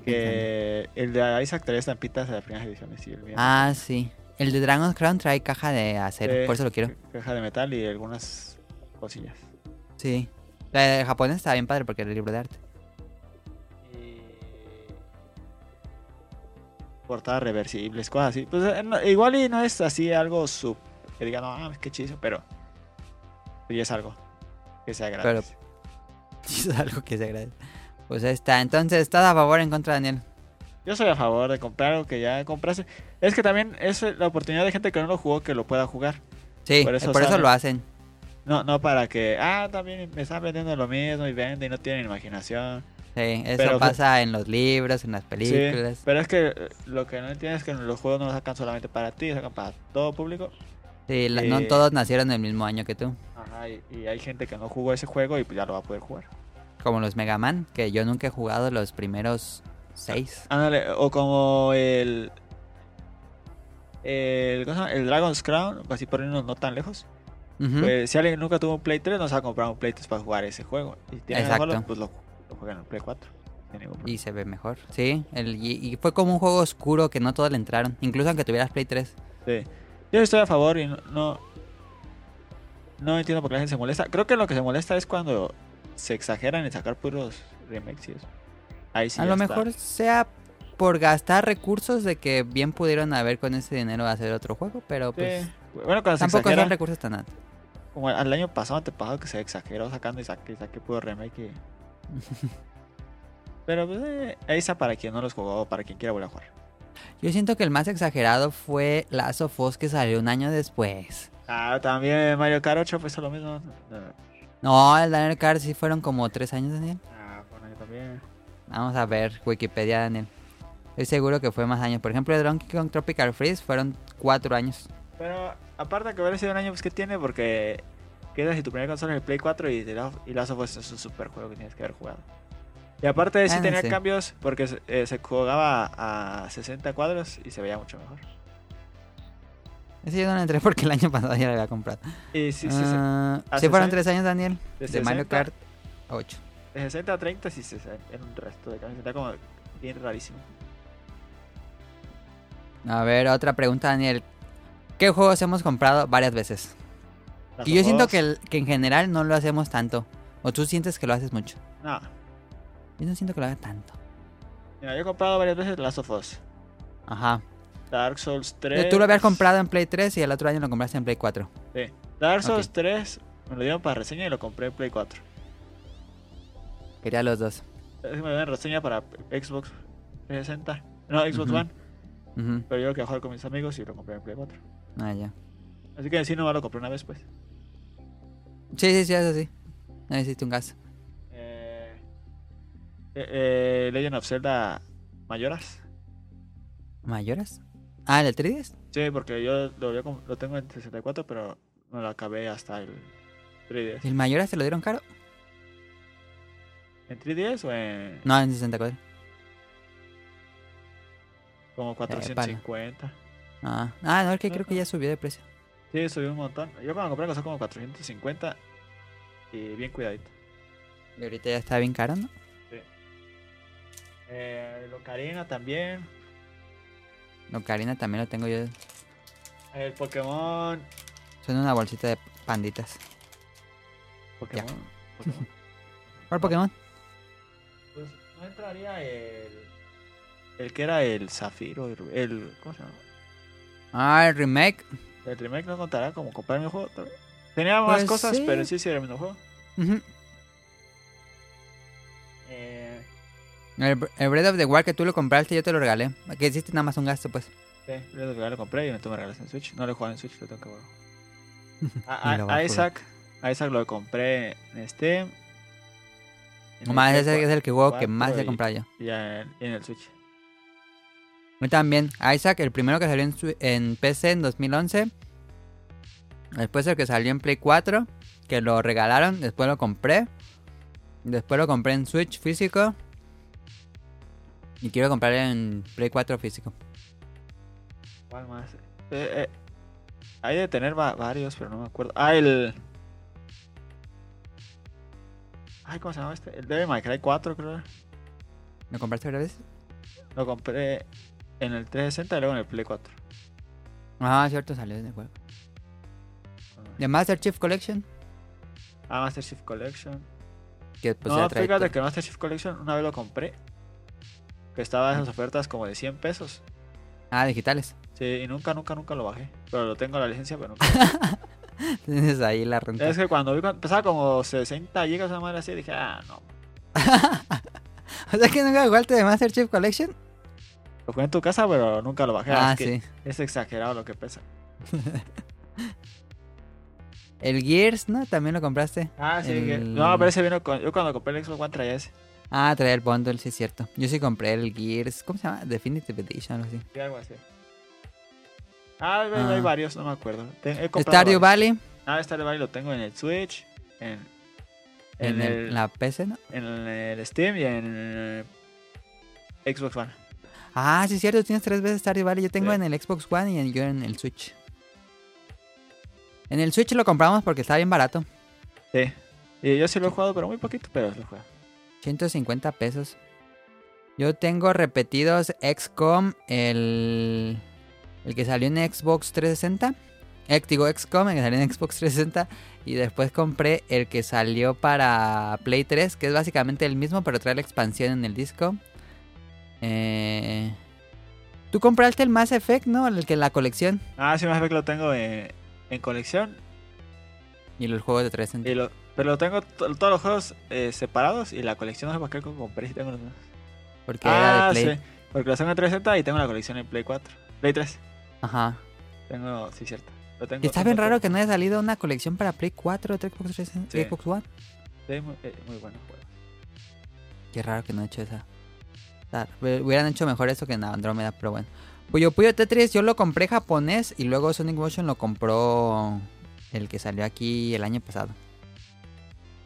Speaker 3: Que el de Isaac trae estampitas de las primeras ediciones y el mío.
Speaker 2: Ah, sí. El de Dragon's Crown trae caja de acero,
Speaker 3: Sí,
Speaker 2: por eso lo quiero.
Speaker 3: Caja de metal y algunas cosillas.
Speaker 2: Sí. La de japonés está bien padre porque era el libro de arte.
Speaker 3: Y... Portadas reversibles, cosas así. Pues eh, no- igual y no es así algo sub. Que digan, no, qué chizo, pero. Y es algo que se agradece.
Speaker 2: Es algo que se agradece. Pues ahí está. Entonces, ¿estás a favor o en contra, Daniel?
Speaker 3: Yo soy a favor de comprar algo que ya compraste. Es que también es la oportunidad de gente que no lo jugó que lo pueda jugar.
Speaker 2: Sí,
Speaker 3: Por
Speaker 2: por
Speaker 3: eso
Speaker 2: lo hacen.
Speaker 3: No, no para que, ah, también me están vendiendo lo mismo y venden y no tienen imaginación.
Speaker 2: Sí, eso
Speaker 3: Pero-
Speaker 2: pasa en los libros, en las películas.
Speaker 3: Sí, pero es que lo que no entiendes es que los juegos no los sacan solamente para ti, sacan para todo público.
Speaker 2: Sí, la- no
Speaker 3: Eh,
Speaker 2: todos nacieron el mismo año que tú.
Speaker 3: Ajá, y, y hay gente que no jugó ese juego y pues ya lo va a poder jugar.
Speaker 2: Como los Mega Man, que yo nunca he jugado los primeros seis.
Speaker 3: Ándale, o como el. El, Dragon's Crown, así por irnos no tan lejos. Pues si alguien nunca tuvo un Play 3, no se va a comprar un Play 3 para jugar ese juego. Y tiene
Speaker 2: Exacto.
Speaker 3: jugarlo, pues lo, lo juegan en el Play 4. sin ningún problema.
Speaker 2: Y se ve mejor. Sí, el, y, y fue como un juego oscuro que no todos le entraron. Incluso aunque tuvieras Play 3.
Speaker 3: Sí. Yo estoy a favor y no, no. no entiendo por qué la gente se molesta. Creo que lo que se molesta es cuando se exageran en sacar puros remakes y eso. Ahí sí.
Speaker 2: a lo
Speaker 3: está.
Speaker 2: mejor sea por gastar recursos de que bien pudieron haber con ese dinero hacer otro juego, pero
Speaker 3: Sí.
Speaker 2: pues
Speaker 3: Bueno, cuando se
Speaker 2: tampoco son recursos tan altos.
Speaker 3: como al año pasado, antepasado, que se exageró sacando y saque, y saque puro remake. y- Pero pues eh, ahí está para quien no los jugó o para quien quiera volver a jugar.
Speaker 2: Yo siento que el más exagerado fue Last of Us que salió un año después.
Speaker 3: Ah, también Mario Kart 8 pues lo mismo.
Speaker 2: No, el Daniel Card sí fueron como tres años, Daniel.
Speaker 3: Ah, fue un año también.
Speaker 2: Vamos a ver, Wikipedia, Daniel. Estoy seguro que fue más años. Por ejemplo, el Donkey Kong Tropical Freeze fueron cuatro años.
Speaker 3: Pero aparte de que hubiera sido un año, pues ¿qué tiene? Porque quedas si tu primer consola es el Play 4 y, y Last of Us es un super juego que tienes que haber jugado. Y aparte sí
Speaker 2: Ah,
Speaker 3: tenía cambios porque se- eh, se jugaba a 60 cuadros y se veía mucho mejor.
Speaker 2: Ese yo no le entré porque el año pasado ya lo había comprado.
Speaker 3: Y sí, sí, sí.
Speaker 2: Ah, fueron
Speaker 3: 60,
Speaker 2: tres años, Daniel.
Speaker 3: de
Speaker 2: De Mario
Speaker 3: 60.
Speaker 2: Kart 8.
Speaker 3: De 60 a 30 sí se era un resto de cambios. Está como bien rarísimo.
Speaker 2: A ver, otra pregunta, Daniel. ¿Qué juegos hemos comprado varias veces? Y yo siento que, que en general no lo hacemos tanto. O tú sientes que lo haces mucho.
Speaker 3: No,
Speaker 2: Yo no siento que lo haga tanto.
Speaker 3: mira, yo he comprado varias veces Last of Us.
Speaker 2: Ajá.
Speaker 3: Dark Souls 3.
Speaker 2: Tú lo habías comprado en Play 3 y el otro año lo compraste en Play 4.
Speaker 3: Sí. Dark. Souls 3 me lo dieron para reseña y lo compré en Play 4.
Speaker 2: Quería los dos.
Speaker 3: Me dieron reseña para Xbox 360. No, Xbox
Speaker 2: Ujú.
Speaker 3: One.
Speaker 2: Ujú.
Speaker 3: Pero yo lo quería jugar con mis amigos y lo compré en Play 4.
Speaker 2: Ah, ya.
Speaker 3: Así que sí, nomás lo compré una vez, pues.
Speaker 2: Sí, sí, sí, eso sí. No hiciste un gasto.
Speaker 3: Eh, eh, eh, Legend of Zelda Mayoras.
Speaker 2: ¿Mayoras? Ah, ¿el de 3DS?
Speaker 3: Sí, porque yo lo, com- lo tengo en 64, pero no lo acabé hasta el 3DS.
Speaker 2: ¿El Mayoras te lo dieron caro?
Speaker 3: ¿En 3DS o en
Speaker 2: No, en 64.
Speaker 3: como 450?
Speaker 2: Ah, ah no, es que creo que ya subió de precio.
Speaker 3: Sí, subió un montón. Yo cuando compré costó como 450 y bien cuidadito.
Speaker 2: Y ahorita ya está bien caro, ¿no?
Speaker 3: Eh, el Ocarina también.
Speaker 2: Ocarina también lo tengo yo.
Speaker 3: El Pokémon.
Speaker 2: Son una bolsita de panditas.
Speaker 3: Pokémon. Pokémon.
Speaker 2: ¿Cuál Pokémon?
Speaker 3: Pues no entraría el. El que era el Zafiro. El, ¿Cómo se llama?
Speaker 2: Ah, el remake.
Speaker 3: El remake no contará como comprar el juego. Tenía más
Speaker 2: Pues
Speaker 3: cosas,
Speaker 2: sí.
Speaker 3: pero sí, sí era mismo juego. Eh,
Speaker 2: el, el Breath of the Wild que tú lo compraste, yo te lo regalé. Que hiciste nada más un gasto, pues.
Speaker 3: sí, yo lo compré y me tuve regalos en Switch. No lo he jugado en Switch, lo tengo que jugar. A, a-
Speaker 2: a.
Speaker 3: Isaac. A Isaac lo compré en Steam. en
Speaker 2: Más ese es el que juego que más he
Speaker 3: 4 y-
Speaker 2: comprado yo.
Speaker 3: Y ya en, el Switch.
Speaker 2: Yo también. Isaac, el primero que salió en, en PC en 2011. Después el que salió en Play 4. Que lo regalaron. Después lo compré. Después lo compré en Switch físico. Y quiero comprar en Play 4 físico.
Speaker 3: ¿Cuál más? Eh, eh, hay de tener va- varios, pero no me acuerdo. Ah, el. Ay, ¿cómo se llama este? El Devil May Cry 4, creo.
Speaker 2: ¿Lo compraste otra vez?
Speaker 3: Lo compré en el 360 y luego en el Play 4.
Speaker 2: Ah, cierto, salió de juego. The Master Chief Collection.
Speaker 3: Ah, Master Chief Collection.
Speaker 2: Que pues
Speaker 3: no, fíjate
Speaker 2: todo.
Speaker 3: que Master Chief Collection una vez lo compré. Que estaba en esas ofertas como de 100 pesos.
Speaker 2: Ah, digitales.
Speaker 3: Sí, y nunca, nunca, nunca lo bajé. Pero lo tengo la licencia, pero nunca.
Speaker 2: Tienes ahí la renta.
Speaker 3: es que cuando vi cuando empezaba como 60 gigas una madre así, dije, ah, no.
Speaker 2: O sea que nunca jugaste de Master Chief Collection.
Speaker 3: Lo jugué en tu casa, pero nunca lo bajé.
Speaker 2: Ah,
Speaker 3: es que
Speaker 2: sí.
Speaker 3: Es exagerado lo que pesa.
Speaker 2: El Gears, ¿no? También lo compraste.
Speaker 3: Ah, sí.
Speaker 2: El-
Speaker 3: No, pero ese vino con... Yo cuando compré el Xbox One traía ese.
Speaker 2: Ah, traía el bundle, sí es cierto. Yo sí compré el Gears, ¿cómo se llama? Definitive Edition, algo así.
Speaker 3: Sí, algo así. Ah, hay,
Speaker 2: Ah.
Speaker 3: hay varios, no me acuerdo. He
Speaker 2: Stardew. Valley,
Speaker 3: Ah, Stardew Valley lo tengo en el Switch, en, en,
Speaker 2: en, el-
Speaker 3: el,
Speaker 2: la PC, ¿no?
Speaker 3: en el Steam y en el Xbox One.
Speaker 2: Ah, sí es cierto, tienes tres veces Stardew Valley. Yo tengo
Speaker 3: Sí.
Speaker 2: en el Xbox One y en, yo en el Switch. En el Switch lo compramos porque estaba bien barato.
Speaker 3: Sí. Y yo sí lo he jugado, pero muy poquito, pero lo juego.
Speaker 2: 150 pesos. Yo tengo repetidos XCOM, el, el que salió en Xbox 360. Eh, digo XCOM, el que salió en Xbox 360. Y después compré el que salió para Play 3, que es básicamente el mismo, pero trae la expansión en el disco. Eh, Tú compraste el Mass Effect, ¿no? El que en la colección.
Speaker 3: Ah, sí, más que lo tengo en, en colección.
Speaker 2: Y los juegos de 360.
Speaker 3: Y lo, pero tengo to- todos los juegos eh, separados y la colección no sé por qué compré si tengo los dos.
Speaker 2: Porque era
Speaker 3: Ah,
Speaker 2: de Play.
Speaker 3: sí. Porque los tengo en 360 y tengo la colección en Play 4. Play 3.
Speaker 2: Ajá.
Speaker 3: Tengo, sí, cierto. Lo tengo,
Speaker 2: Y está bien raro que no haya salido una colección para Play 4 de Xbox 360
Speaker 3: Sí.
Speaker 2: Xbox One.
Speaker 3: Sí, muy, eh, muy bueno juego.
Speaker 2: Qué raro que no he hecho esa. Hubieran hecho mejor eso que en Andrómeda, pero bueno. Puyo Puyo Tetris yo lo compré japonés y luego Sonic Motion lo compró el que salió aquí el año pasado.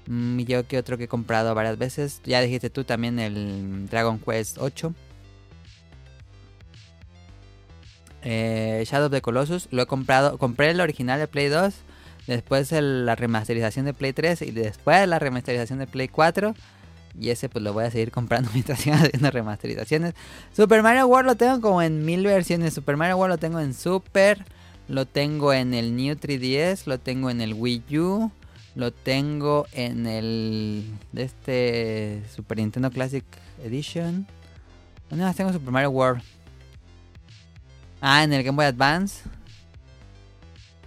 Speaker 2: Mm, yo que otro que he comprado varias veces. Ya dijiste tú también el Dragon Quest 8. Eh, Shadow of the Colossus lo he comprado. Compré el original de Play 2. Después la remasterización de Play 3 y después la remasterización de Play 4. Y ese pues lo voy a seguir comprando mientras sigan haciendo remasterizaciones. Super Mario World lo tengo como en mil versiones. Super Mario World lo tengo en Super. Lo tengo en el New 3DS. Lo tengo en el Wii U. Lo tengo en el... De este Super Nintendo Classic Edition. ¿Dónde más tengo Super Mario World? Ah, en el Game Boy Advance.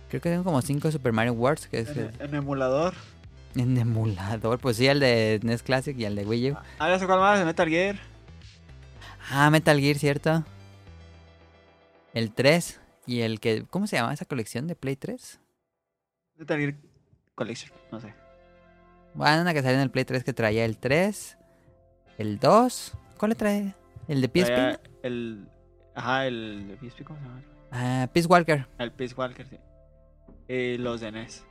Speaker 2: Creo que tengo como 5 Super Mario Worlds. Que es
Speaker 3: En, en emulador.
Speaker 2: en emulador. Pues sí, el de NES Classic y el de Wii U.
Speaker 3: Ah, ya cuál más, de Metal Gear.
Speaker 2: Ah, Metal Gear, ¿cierto? El 3 y el que... ¿Cómo se llama esa colección de Play 3?
Speaker 3: Metal Gear Collection, no sé.
Speaker 2: Bueno, una que salió en el Play 3 que traía el 3, el 2. ¿Cuál le trae? ¿El de PSP?
Speaker 3: El. Ajá, el de PSP, ¿cómo se llama?
Speaker 2: Ah, Peace Walker.
Speaker 3: El Peace Walker, sí. Y los de NES.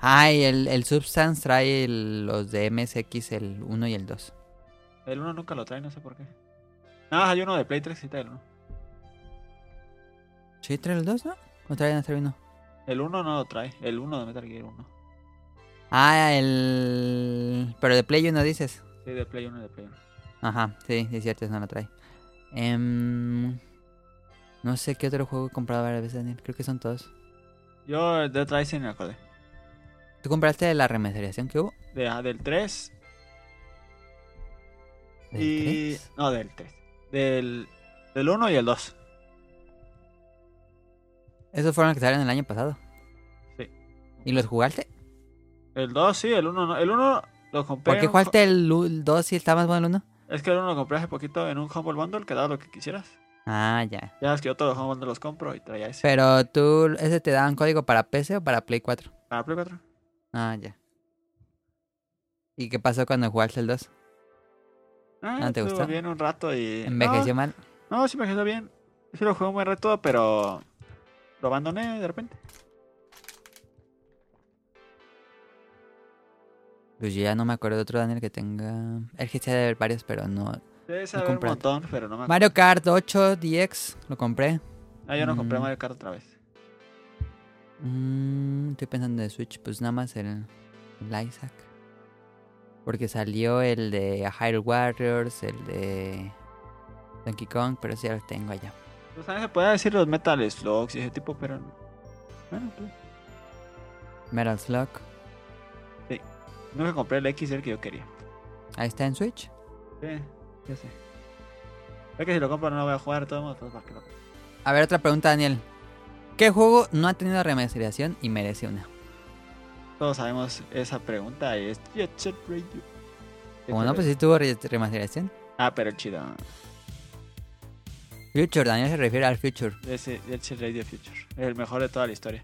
Speaker 2: Ah, y el, el Substance trae el- los de MSX, el 1 y el 2.
Speaker 3: El 1 nunca lo trae, no sé por qué. No, hay uno de Play 3, sí trae el 1.
Speaker 2: ¿Sí trae el 2, no? ¿O trae el 1?
Speaker 3: El 1 no lo trae. El 1 de Metal Gear 1.
Speaker 2: Ah, el... Pero de Play 1 dices.
Speaker 3: Sí, de Play 1 y de Play 1.
Speaker 2: Ajá, sí, sí es cierto, eso no lo trae. Em, no sé qué otro juego he comprado varias veces, Daniel. Creo que son todos.
Speaker 3: Yo de Rising me acordé.
Speaker 2: ¿Tú compraste la remasterización que hubo?
Speaker 3: De, ah, del 3
Speaker 2: ¿Del
Speaker 3: y.
Speaker 2: 3?
Speaker 3: No, del 3. Del, del 1 y el 2.
Speaker 2: Esos fueron los que salieron el año pasado.
Speaker 3: Sí.
Speaker 2: ¿Y los jugaste?
Speaker 3: El 2 sí, el 1 no. El 1 lo compré.
Speaker 2: ¿Por qué
Speaker 3: en un
Speaker 2: jugaste el 2 si está más bueno el 1?
Speaker 3: jo- Es que el 1 lo compré hace poquito en un Humble Bundle que daba lo que quisieras.
Speaker 2: Ah, ya.
Speaker 3: Ya es que yo todos los Humble Bundle los compro y traía ese.
Speaker 2: Pero tú, ¿ese te daban código para PC o para Play 4?
Speaker 3: ¿Para Play 4?
Speaker 2: Ah, ya. ¿Y qué pasó cuando jugaste el 2?
Speaker 3: Ah,
Speaker 2: Ah, ¿te gustó?
Speaker 3: bien un rato y.
Speaker 2: ¿Envejeció mal?
Speaker 3: No, no, sí me envejeció bien. Sí lo jugué un buen rato, pero. Lo abandoné de repente.
Speaker 2: Pues yo ya no me acuerdo de otro Daniel que tenga... El que se ha de haber varios, pero no...
Speaker 3: Debe un montón, pero no me acuerdo.
Speaker 2: Mario Kart 8 DX, lo compré.
Speaker 3: Ah, yo no compré
Speaker 2: Mm.
Speaker 3: Mario Kart otra vez.
Speaker 2: Mm, estoy pensando de Switch, pues nada más el, el Isaac. Porque salió el de Hyrule Warriors, el de Donkey Kong, pero sí ya los tengo allá.
Speaker 3: Pues también se puede decir los Metal Slugs y ese tipo, pero. Bueno, pues.
Speaker 2: Metal Slug,
Speaker 3: Nunca compré el XL que yo quería.
Speaker 2: ahí está en Switch.
Speaker 3: Sí, ya sé. Es que si lo compro no lo voy a jugar modos, pues, ¿para qué lo-
Speaker 2: A ver, otra pregunta, Daniel. ¿Qué juego no ha tenido remasterización y merece una?
Speaker 3: Todos sabemos esa pregunta y es Jet Set Radio.
Speaker 2: Como no, pues sí tuvo re- remasterización.
Speaker 3: Ah, pero el chido.
Speaker 2: Future, Daniel se refiere al Future.
Speaker 3: Ese Jet Set Radio Future. El mejor de toda la historia.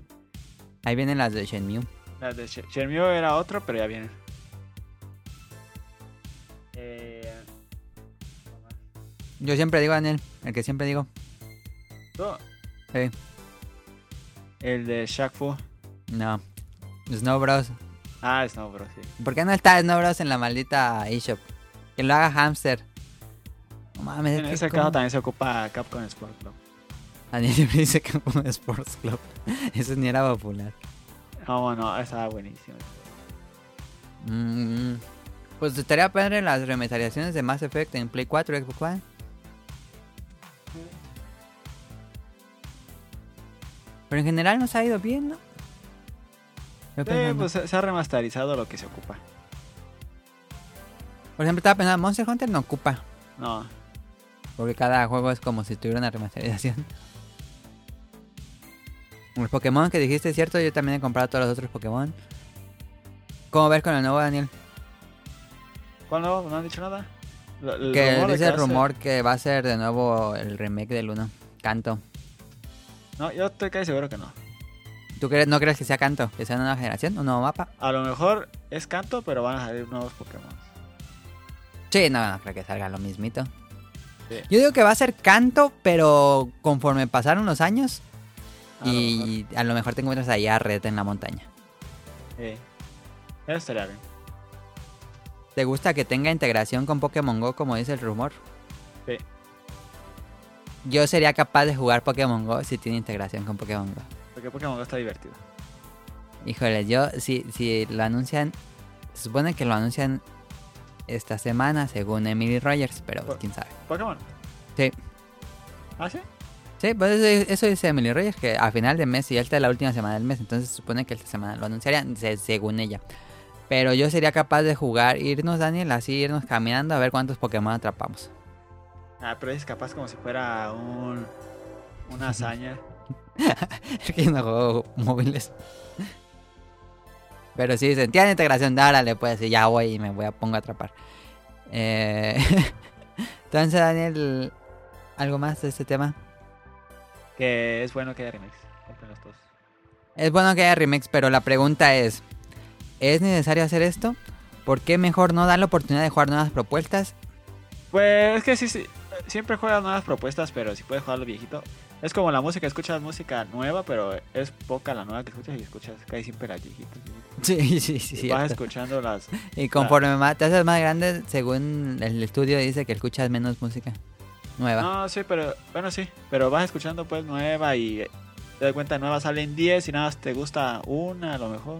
Speaker 2: Ahí vienen las de Shenmue.
Speaker 3: Las de Sh- Shenmue era otro, pero ya vienen. Eh,
Speaker 2: Yo siempre digo, Daniel, el que siempre digo.
Speaker 3: ¿tú?
Speaker 2: Sí.
Speaker 3: El de Shaq Fu.
Speaker 2: No. Snow Bros.
Speaker 3: Ah, es no, bro, sí.
Speaker 2: ¿Por qué no está Snow Bros en la maldita eShop? Que lo haga Hamster. No mames,
Speaker 3: En ese caso también se ocupa Capcom Sport Club.
Speaker 2: Daniel siempre dice un Sports Club. Eso ni era popular.
Speaker 3: No, no, estaba buenísimo.
Speaker 2: Mm, Pues estaría padre las remasterizaciones de Mass Effect en Play 4 y Xbox One. Pero en general nos ha ido bien, ¿no?
Speaker 3: Sí, pues se ha remasterizado lo que se ocupa.
Speaker 2: Por ejemplo, estaba pensando, Monster Hunter no ocupa.
Speaker 3: No,
Speaker 2: Porque cada juego es como si tuviera una remasterización. Los Pokémon que dijiste es cierto, yo también he comprado todos los otros Pokémon. ¿Cómo ves con el nuevo Daniel?
Speaker 3: ¿cuál no? ¿No han dicho nada? El
Speaker 2: que
Speaker 3: rumor
Speaker 2: dice el
Speaker 3: ser-
Speaker 2: rumor que va a ser de nuevo el remake del 1. Canto.
Speaker 3: No, yo estoy casi seguro que no.
Speaker 2: ¿Tú crees, no crees que sea Canto? ¿Que sea una nueva generación? ¿Un nuevo mapa?
Speaker 3: A lo mejor es canto, pero van a salir nuevos Pokémon.
Speaker 2: Sí, no, no creo que salga lo mismito.
Speaker 3: Sí.
Speaker 2: Yo digo que va a ser Canto, pero conforme pasaron los años
Speaker 3: A lo
Speaker 2: y a lo mejor te encuentras ahí a Red en la montaña.
Speaker 3: Sí. Eso estaría bien.
Speaker 2: ¿Te gusta que tenga integración con Pokémon Go como dice el rumor?
Speaker 3: Sí.
Speaker 2: Yo sería capaz de jugar Pokémon Go si tiene integración con Pokémon Go.
Speaker 3: Porque Pokémon Go está divertido.
Speaker 2: Híjole, yo si, si lo anuncian, se supone que lo anuncian esta semana según Emily Rogers, pero quién sabe.
Speaker 3: ¿Pokémon?
Speaker 2: Sí.
Speaker 3: ¿Ah, sí?
Speaker 2: Sí, pues eso, eso dice Emily Rogers, que a final de mes, y ya está la última semana del mes, entonces se supone que esta semana lo anunciarían, se- según ella. Pero yo sería capaz de jugar, irnos, Daniel, así irnos caminando a ver cuántos Pokémon atrapamos.
Speaker 3: Ah, pero es capaz como si fuera un... Una hazaña.
Speaker 2: Es que no juego móviles. Pero sí, sentía la integración de ahora, le puedo decir, ya voy y me voy a pongo a atrapar. Eh, Entonces, Daniel, ¿algo más de este tema?
Speaker 3: que es bueno que haya remix. Compren los dos.
Speaker 2: Es bueno que haya remix, pero la pregunta es, ¿es necesario hacer esto? ¿Por qué mejor no dar la oportunidad de jugar nuevas propuestas?
Speaker 3: Pues es que sí, sí. Siempre juegas nuevas propuestas, pero si puedes jugar lo viejito. Es como la música, escuchas música nueva, pero es poca la nueva que escuchas y escuchas casi siempre viejitas. viejitas.
Speaker 2: Sí, sí, sí.
Speaker 3: Y
Speaker 2: cierto.
Speaker 3: vas escuchando las...
Speaker 2: Y conforme más, te haces más grande, según el estudio dice que escuchas menos música nueva.
Speaker 3: No, sí, pero... Bueno, sí. Pero vas escuchando pues nueva y... Te das cuenta, nueva salen 10 y nada más te gusta una a lo mejor.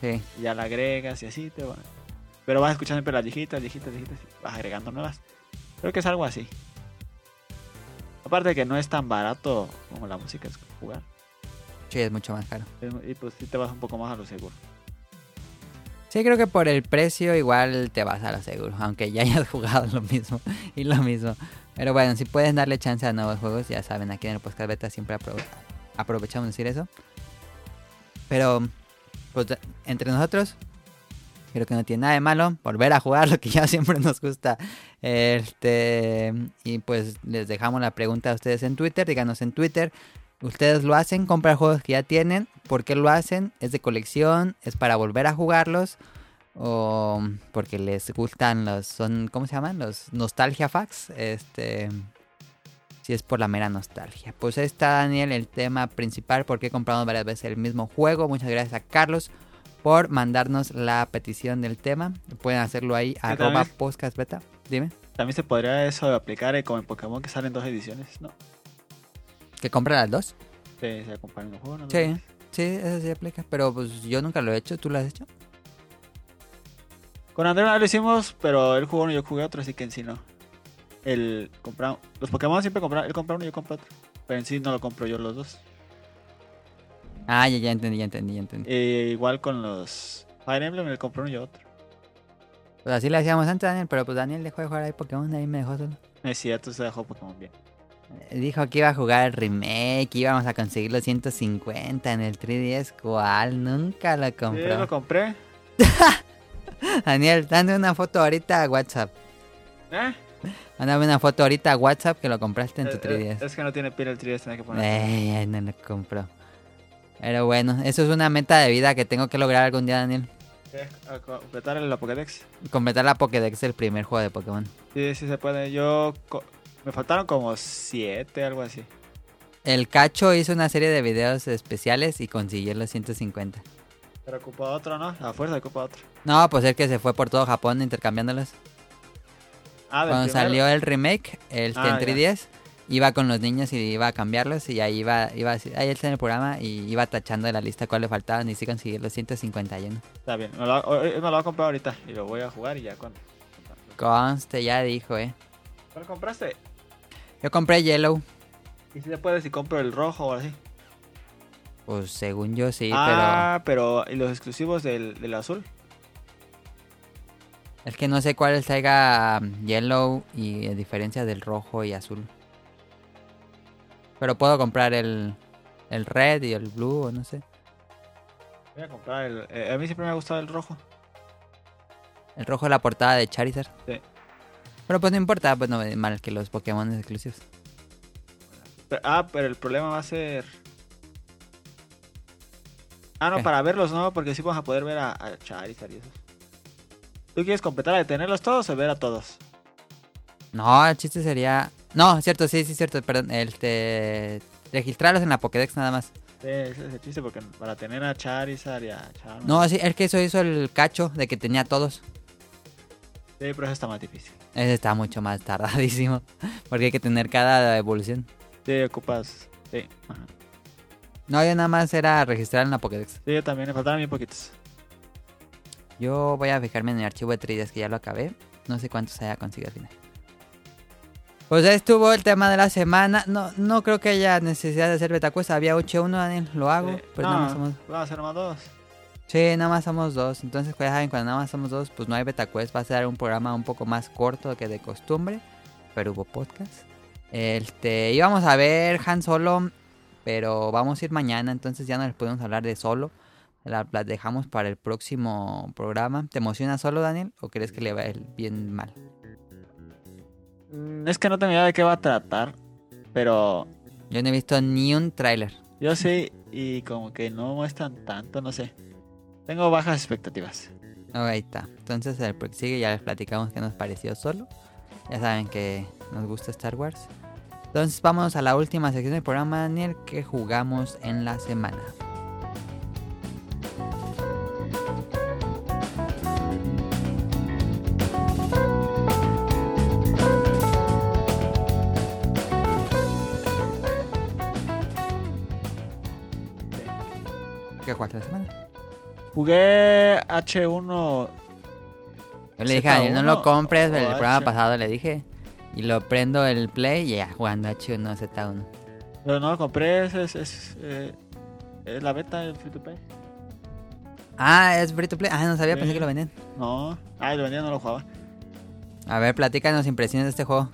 Speaker 2: Sí.
Speaker 3: Y ya la agregas y así te va. Pero vas escuchando siempre las viejitas, viejitas, viejitas. Y vas agregando nuevas. Creo que es algo así. Aparte de que no es tan barato como la música es jugar.
Speaker 2: Sí, es mucho más caro.
Speaker 3: Y pues sí te vas un poco más a lo seguro.
Speaker 2: Sí, creo que por el precio igual te vas a lo seguro, aunque ya hayas jugado lo mismo y lo mismo. Pero bueno, si pueden darle chance a nuevos juegos, ya saben, aquí en el podcast beta siempre aprove- aprovechamos de decir eso. Pero, pues, entre nosotros, creo que no tiene nada de malo volver a jugar lo que ya siempre nos gusta. Este, y pues les dejamos la pregunta a ustedes en Twitter, díganos en Twitter. Ustedes lo hacen, compran juegos que ya tienen. ¿Por qué lo hacen? ¿Es de colección? ¿Es para volver a jugarlos? ¿O porque les gustan los... son ¿Cómo se llaman? Los nostalgia facts. Este... Si es por la mera nostalgia. Pues ahí está Daniel el tema principal. ¿Por qué compramos varias veces el mismo juego? Muchas gracias a Carlos por mandarnos la petición del tema. Pueden hacerlo ahí, arroba podcast beta. Dime.
Speaker 3: También se podría eso aplicar eh, como en Pokémon que salen dos ediciones, ¿no?
Speaker 2: ¿Que compra las dos?
Speaker 3: Se, se acompañan los juegos, ¿no?
Speaker 2: Sí, sí, eso sí aplica. Pero pues yo nunca lo he hecho. ¿Tú lo has hecho?
Speaker 3: Con Andrés lo hicimos, pero él jugó uno y yo jugué otro, así que en sí no. El compra... Los Pokémon siempre compran, él compra uno y yo compro otro. Pero en sí no lo compro yo los dos.
Speaker 2: Ah, ya, ya entendí, ya entendí, ya entendí.
Speaker 3: Eh, igual con los Fire Emblem, él compró uno y otro.
Speaker 2: Pues así le hacíamos antes, Daniel, pero pues Daniel dejó de jugar ahí Pokémon, ahí me dejó solo.
Speaker 3: Es cierto, se dejó Pokémon bien.
Speaker 2: Eh, Dijo que iba a jugar el remake, íbamos a conseguir los 150 en el 3DS. ¿Cuál? Nunca lo
Speaker 3: Sí,
Speaker 2: compró.
Speaker 3: lo compré.
Speaker 2: Daniel, dame una foto ahorita a WhatsApp.
Speaker 3: ¿Eh?
Speaker 2: Mándame una foto ahorita a WhatsApp que lo compraste en tu
Speaker 3: Eh, eh,
Speaker 2: 3DS.
Speaker 3: es que no tiene pila el 3DS, tenía que poner.
Speaker 2: Eh, no lo compró. Pero bueno, eso es una meta de vida que tengo que lograr algún día, Daniel.
Speaker 3: ¿Qué? ¿A completar el Pokédex?
Speaker 2: Completar la Pokédex del primer juego de Pokémon.
Speaker 3: Sí, sí se puede. Yo... Me faltaron como siete, algo así.
Speaker 2: El Cacho hizo una serie de videos especiales y consiguió los 150.
Speaker 3: Pero ocupa otro, ¿no? A fuerza ocupa otro.
Speaker 2: No, pues el que se fue por todo Japón intercambiándolos.
Speaker 3: Ah,
Speaker 2: Cuando
Speaker 3: primero.
Speaker 2: salió el remake, el
Speaker 3: Ah,
Speaker 2: Sentry
Speaker 3: ya.
Speaker 2: 10, iba con los niños y iba a cambiarlos y ahí iba, iba a decir- ahí está en el programa y iba tachando de la lista cuál le faltaban y sí consiguió los 151.
Speaker 3: Está bien. Me lo, hoy- me lo voy a comprar ahorita y lo voy a jugar y ya cuando...
Speaker 2: Conste, ya dijo, eh.
Speaker 3: ¿Cuál compraste?
Speaker 2: Yo compré Yellow,
Speaker 3: Y si se puede si compro el rojo o así.
Speaker 2: pues según yo sí,
Speaker 3: ah, pero... ¿Y los exclusivos del, del azul?
Speaker 2: pero es que no sé cuál salga um, Yellow y a diferencia del rojo y azul. Pero puedo comprar el, el red y el blue o no sé.
Speaker 3: Voy a comprar el... eh, a mí siempre me ha gustado el rojo.
Speaker 2: El rojo es la portada de Charizard.
Speaker 3: Sí.
Speaker 2: Pero pues no importa, pues no mal que los Pokémon exclusivos.
Speaker 3: Pero- ah, pero el problema va a ser... Ah, no,
Speaker 2: ¿Qué?
Speaker 3: para verlos no, porque sí vamos a poder ver a, a Charizard y esos. ¿Tú quieres completar de tenerlos todos o ver a todos?
Speaker 2: No, el chiste sería... No, cierto, sí, sí, cierto, perdón. El de... Registrarlos en la Pokédex nada más.
Speaker 3: Sí, ese es el chiste, porque para tener a Charizard y a Charmander...
Speaker 2: No, sí, es que eso hizo el cacho de que tenía todos.
Speaker 3: Sí, pero eso está más difícil.
Speaker 2: Ese está mucho más tardadísimo. Porque hay que tener cada evolución.
Speaker 3: Sí, ocupas... Sí, ajá.
Speaker 2: No, yo nada más era registrar en la Pokédex.
Speaker 3: Sí, yo también, me faltaron bien poquitos.
Speaker 2: Yo voy a fijarme en el archivo de 3 que ya lo acabé. No sé cuántos haya conseguido al final. Pues ya estuvo el tema de la semana. No, no creo que haya necesidad de hacer betacuesta. Había 8-1, Daniel. Lo hago.
Speaker 3: Sí.
Speaker 2: Pues
Speaker 3: no,
Speaker 2: nada más somos...
Speaker 3: vamos a hacer más dos.
Speaker 2: Sí, nada más somos dos. Entonces, pues ya saben, cuando nada más somos dos, pues no hay betacuest. Va a ser un programa un poco más corto que de costumbre. Pero hubo podcast. Este, íbamos a ver Han Solo, pero vamos a ir mañana. Entonces ya no les podemos hablar de Solo. La, la dejamos para el próximo programa. ¿Te emociona Solo, Daniel? ¿O crees que le va a ir bien mal?
Speaker 3: Mm, Es que no tengo idea de qué va a tratar, pero
Speaker 2: Yo no he visto ni un tráiler.
Speaker 3: yo sí y como que no muestran tanto, no sé. Tengo bajas expectativas.
Speaker 2: Oh, ahí está. Entonces, el que sigue ya les platicamos qué nos pareció Solo. Ya saben que nos gusta Star Wars. Entonces, vamos a la última sección del programa, Daniel, que jugamos en la semana. Jugaste la semana?
Speaker 3: Jugué H1.
Speaker 2: Yo le dije a Daniel, no lo
Speaker 3: Z1
Speaker 2: compres, el programa
Speaker 3: H.
Speaker 2: pasado le dije. Y lo prendo el play y ya jugando H1 Z1.
Speaker 3: Pero no lo compré, es, es, es, eh, es la beta, el free to play.
Speaker 2: Ah, es free to play. Ah, no sabía, pensé que lo vendían.
Speaker 3: No, ah, lo vendía, no lo jugaba.
Speaker 2: A ver, platícanos impresiones de este juego.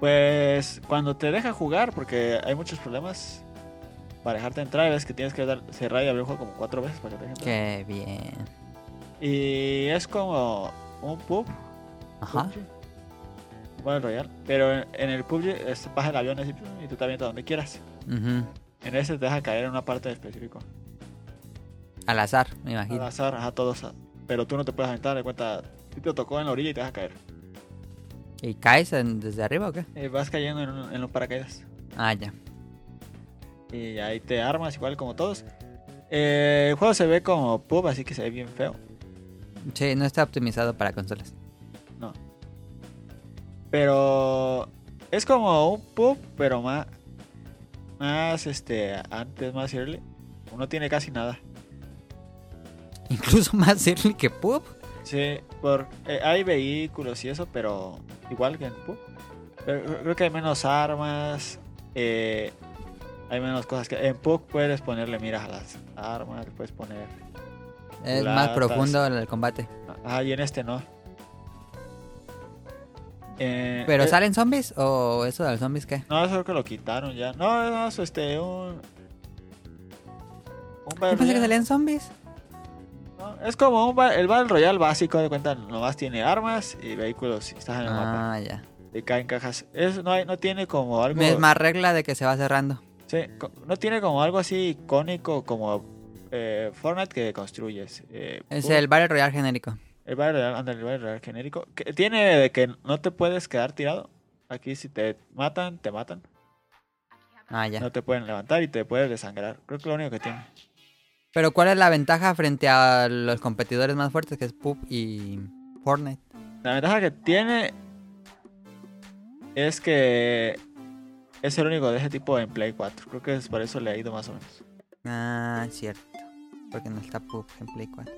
Speaker 3: Pues cuando te deja jugar, porque hay muchos problemas para dejarte entrar, ves que tienes que dar, cerrar y abrir el juego como cuatro veces para que te deje entrar.
Speaker 2: Qué bien.
Speaker 3: Y es como un pub.
Speaker 2: Ajá.
Speaker 3: PUBG, Battle Royale. Pero en, en el PUBG es, baja el avión y tú te avientas donde quieras. En ese te deja caer en una parte específica.
Speaker 2: Al azar, me
Speaker 3: Al
Speaker 2: imagino.
Speaker 3: azar, ajá, todos. Pero tú no te puedes aventar, de cuenta. Si te tocó en la orilla y te deja caer.
Speaker 2: ¿Y caes en- desde arriba o qué?
Speaker 3: Eh, vas cayendo en los paracaídas.
Speaker 2: Ah, ya.
Speaker 3: Y ahí te armas igual como todos. Eh, el juego se ve como pub, así que se ve bien feo.
Speaker 2: Sí, no está optimizado para consolas.
Speaker 3: No. Pero es como un pub, pero más, más este, antes, más early. Uno tiene casi nada.
Speaker 2: Incluso más early que Pub.
Speaker 3: Sí, por, eh, hay vehículos y eso, pero igual que en pub. Pero cre- creo que hay menos armas. eh, hay menos cosas que. En pub puedes ponerle miras a las armas, puedes poner.
Speaker 2: Es más profundo el combate.
Speaker 3: Ah, y en este no. Eh,
Speaker 2: ¿Pero
Speaker 3: eh,
Speaker 2: salen zombies o eso de los zombies qué?
Speaker 3: No, eso creo que lo quitaron ya. No, no, eso este, un. Un Battle
Speaker 2: pensé que salían zombies.
Speaker 3: No, es como un el Battle Royale básico, de cuenta, nomás tiene armas y vehículos si estás en el mapa.
Speaker 2: Ah, ya.
Speaker 3: Te caen cajas. Es, no, hay, no tiene como algo.
Speaker 2: Es más regla de que se va cerrando.
Speaker 3: Sí, no tiene como algo así icónico como eh, Fortnite que construyes. eh,
Speaker 2: Es el Battle Royale genérico.
Speaker 3: El Battle Royale, ándale, el Battle Royale genérico. Que tiene de que no te puedes quedar tirado. Aquí si te matan, te matan.
Speaker 2: Ah, ya.
Speaker 3: No te pueden levantar y te puedes desangrar. Creo que es lo único que tiene.
Speaker 2: Pero ¿cuál es la ventaja frente a los competidores más fuertes que es PUB y Fortnite?
Speaker 3: La ventaja que tiene es que es el único de ese tipo en Play 4. Creo que es por eso le ha ido más o menos.
Speaker 2: Ah, cierto. Porque no está PUB en Play 4.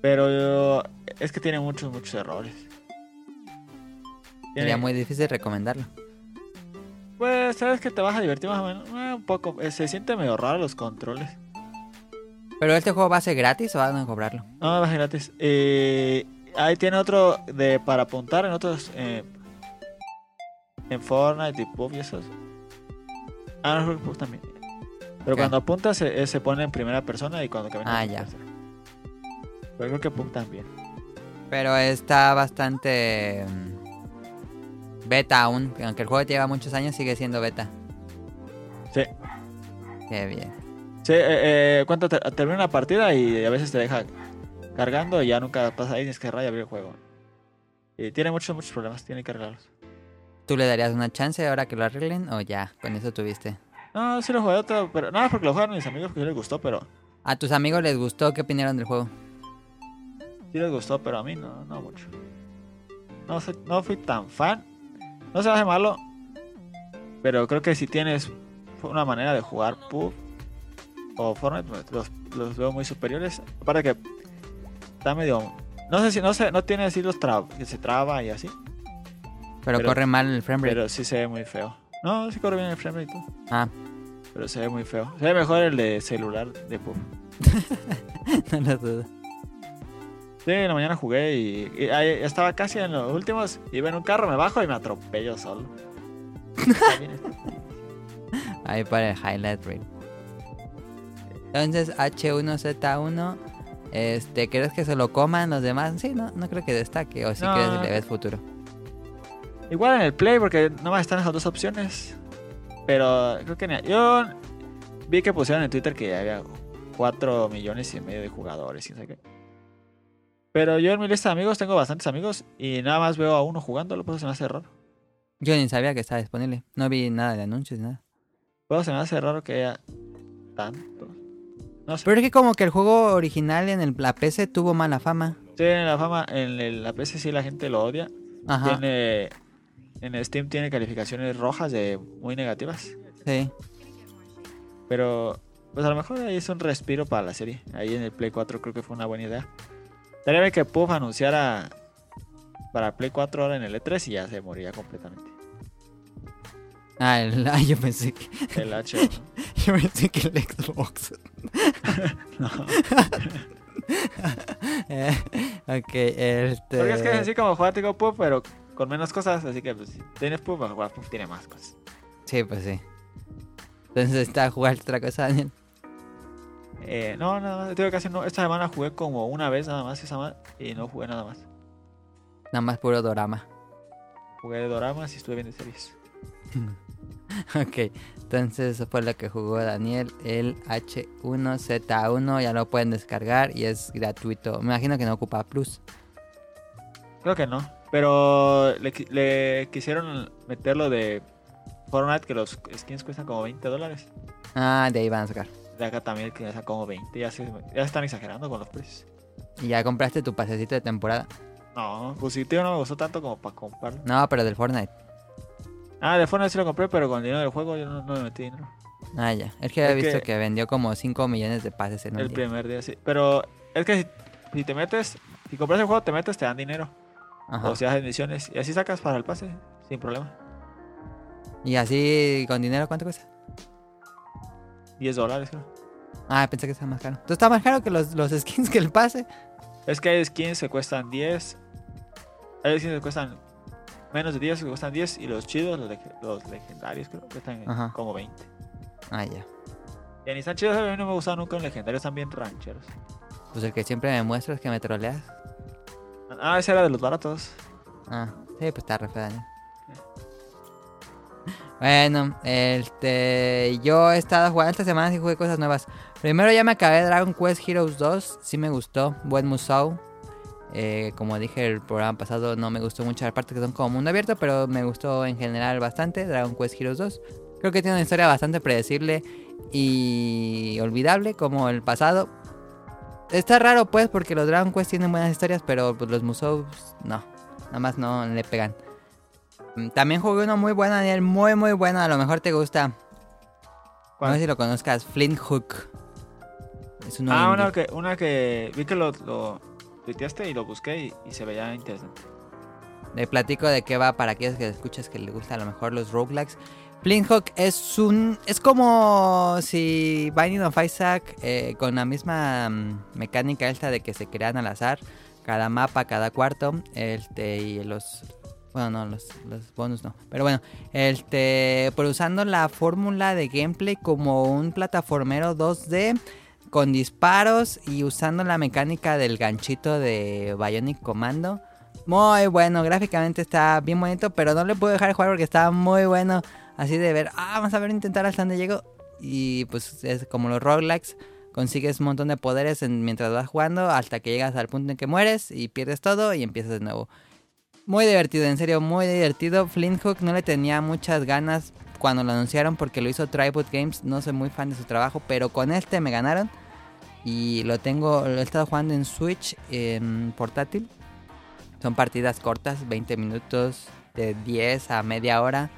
Speaker 3: Pero yo- es que tiene muchos, muchos errores. Tiene-
Speaker 2: Sería muy difícil recomendarlo.
Speaker 3: Pues, sabes que te vas a divertir más o menos. Eh, un poco. eh, se siente medio raro los controles.
Speaker 2: ¿Pero este juego va a ser gratis o van a cobrarlo?
Speaker 3: No, es gratis. Eh, ahí tiene otro de para apuntar en otros. eh, en Fortnite y PUBG y esos. Ah, no, PUBG también. Pero cuando apuntas se, eh, se pone en primera persona y cuando caminas
Speaker 2: Ah, ya.
Speaker 3: tercera. Pero creo que PUBG también.
Speaker 2: Pero está bastante mm, beta aún. Aunque el juego lleva muchos años, sigue siendo beta.
Speaker 3: Sí.
Speaker 2: Qué bien.
Speaker 3: Sí, eh, eh, cuando te- termina una partida y a veces te deja cargando y ya nunca pasa ahí, tienes que y abrir el juego. Y tiene muchos, muchos problemas, tiene que arreglarlos.
Speaker 2: ¿Tú le darías una chance ahora que lo arreglen o ya? Con eso tuviste.
Speaker 3: No, sí lo jugué otro, pero nada porque lo jugaron mis amigos porque sí les gustó, pero
Speaker 2: ¿A tus amigos les gustó? ¿Qué opinaron del juego?
Speaker 3: sí les gustó, pero a mí no, no mucho. No, no fui tan fan. No se hace malo, pero creo que si tienes una manera de jugar PUB o Fortnite, pues, los, los veo muy superiores. Aparte que está medio... No sé si no sé, no tiene así los trabas, que se traba y así.
Speaker 2: Pero,
Speaker 3: Pero-
Speaker 2: corre mal el frame rate.
Speaker 3: Pero sí se ve muy feo. No, sí corre bien el frame rate.
Speaker 2: Ah,
Speaker 3: Pero se ve muy feo. Se ve mejor el de celular de PUB.
Speaker 2: no lo dudo.
Speaker 3: Sí, en la mañana jugué y, y ahí estaba casi en los últimos. Iba en un carro, me bajo y me atropello solo.
Speaker 2: Ahí para el highlight rate. Entonces, H1Z1. Este, ¿crees que se lo coman los demás? Sí, no, no creo que destaque. O si
Speaker 3: No.
Speaker 2: crees que le ves futuro.
Speaker 3: Igual en el Play, porque nomás están esas dos opciones. Pero creo que ni- yo vi que pusieron en Twitter que había 4 millones y medio de jugadores y no sé qué. Pero yo en mi lista de amigos tengo bastantes amigos y nada más veo a uno jugándolo, pues se me hace raro.
Speaker 2: Yo ni sabía que estaba disponible. No vi nada de anuncios, nada.
Speaker 3: Pues se me hace raro que haya tantos. No sé.
Speaker 2: Pero es que como que el juego original en el, la PC tuvo mala fama.
Speaker 3: Sí, en la fama, en el- la PC sí la gente lo odia.
Speaker 2: Ajá,
Speaker 3: Tiene, en Steam tiene calificaciones rojas de muy negativas.
Speaker 2: sí.
Speaker 3: Pero, pues a lo mejor ahí es un respiro para la serie. Ahí en el Play 4 creo que fue una buena idea. Estaría bien que PUBG anunciara para Play 4 ahora en el E3 y ya se moría completamente.
Speaker 2: Ah, el, ah, yo pensé que,
Speaker 3: El H.
Speaker 2: yo pensé que el Xbox.
Speaker 3: no.
Speaker 2: Eh, ok, este...
Speaker 3: Porque es que es así como jugar PUBG, pero con menos cosas. Así que pues, si tienes PUBG, pues, jugar PUBG tiene más cosas.
Speaker 2: Sí, pues sí. Entonces está a jugar otra cosa, Daniel.
Speaker 3: Eh, no, nada más. Casi no. Esta semana jugué como una vez nada más esa ma- y no jugué nada más.
Speaker 2: Nada más puro dorama.
Speaker 3: Jugué de doramas y estuve viendo series.
Speaker 2: Ok, entonces eso fue lo que jugó Daniel, el H1Z1, ya lo pueden descargar y es gratuito. Me imagino que no ocupa Plus.
Speaker 3: Creo que no. Pero le, le quisieron meter lo de Fortnite, que los skins cuestan como 20 dólares.
Speaker 2: Ah, de ahí van a sacar.
Speaker 3: De acá también que cuesta como 20. Ya, se, ya están exagerando con los precios.
Speaker 2: Y ya compraste tu pasecito de temporada.
Speaker 3: No, positivo no me gustó tanto como para comprarlo.
Speaker 2: No, pero del Fortnite.
Speaker 3: Ah, de Fortnite sí lo compré, pero con el dinero del juego yo no, no le metí dinero.
Speaker 2: Ah, ya. Es que había
Speaker 3: Es
Speaker 2: visto
Speaker 3: que-
Speaker 2: que... vendió como 5 millones de pases en un
Speaker 3: El
Speaker 2: día.
Speaker 3: primer día sí. Pero es que si, si te metes, si compras el juego, te metes, te dan dinero.
Speaker 2: Ajá.
Speaker 3: O si haces misiones. Y así sacas para el pase, sin problema.
Speaker 2: Y así con dinero, ¿cuánto cuesta?
Speaker 3: 10 dólares, creo.
Speaker 2: Ah, pensé que estaba más caro. Entonces está más caro que los, los skins que el pase.
Speaker 3: Es que hay skins que cuestan 10. Hay skins que cuestan menos de 10, que cuestan 10. Y los chidos, los, leg- los legendarios, creo que cuestan
Speaker 2: Ajá.
Speaker 3: como 20.
Speaker 2: Ah, ya.
Speaker 3: Y ni están chidos, a mí no me gustaron nunca los legendarios, están bien rancheros.
Speaker 2: Pues el que siempre me muestras que me troleas.
Speaker 3: Ah, ese era de los baratos.
Speaker 2: Ah, sí, pues está re feo, Daniel. Bueno, este, yo he estado jugando esta semana y jugué cosas nuevas. Primero ya me acabé Dragon Quest Heroes 2, sí me gustó, buen Musou. Eh, como dije el programa pasado, no me gustó mucho la parte que son como mundo abierto, pero me gustó en general bastante Dragon Quest Heroes 2. Creo que tiene una historia bastante predecible y olvidable como el pasado. Está raro pues porque los Dragon Quest tienen buenas historias, pero pues, los Musou no, nada más no le pegan. Mm, También jugué uno muy bueno, Daniel, muy muy bueno, a lo mejor te gusta.
Speaker 3: ¿Cuál?
Speaker 2: No sé si lo conozcas, Flint Hook. Es uno
Speaker 3: Ah, una que, una que vi que lo, lo tuiteaste y lo busqué y, y se veía interesante.
Speaker 2: Le platico de qué va para aquellos que escuchas que les gusta a lo mejor los roguelikes. Flint Hook es un. Es como si Binding of Isaac eh, con la misma mm, mecánica esta de que se crean al azar. Cada mapa, cada cuarto. Este. Y los. Bueno, no, los, los bonus no. Pero bueno, este. Pero usando la fórmula de gameplay como un plataformero 2D. Con disparos y usando la mecánica del ganchito de Bionic Commando. Muy bueno, gráficamente está bien bonito, pero no le puedo dejar de jugar porque está muy bueno. Así de ver, ah, vamos a ver, intentar hasta dónde llego. Y pues es como los roguelikes, consigues un montón de poderes en- mientras vas jugando hasta que llegas al punto en que mueres y pierdes todo y empiezas de nuevo. Muy divertido, en serio, muy divertido. Flint Hook no le tenía muchas ganas cuando lo anunciaron porque lo hizo Tribute Games. No soy muy fan de su trabajo, pero con este me ganaron. Y lo tengo, lo he estado jugando en Switch, en portátil. Son partidas cortas, 20 minutos, de 10 a media hora.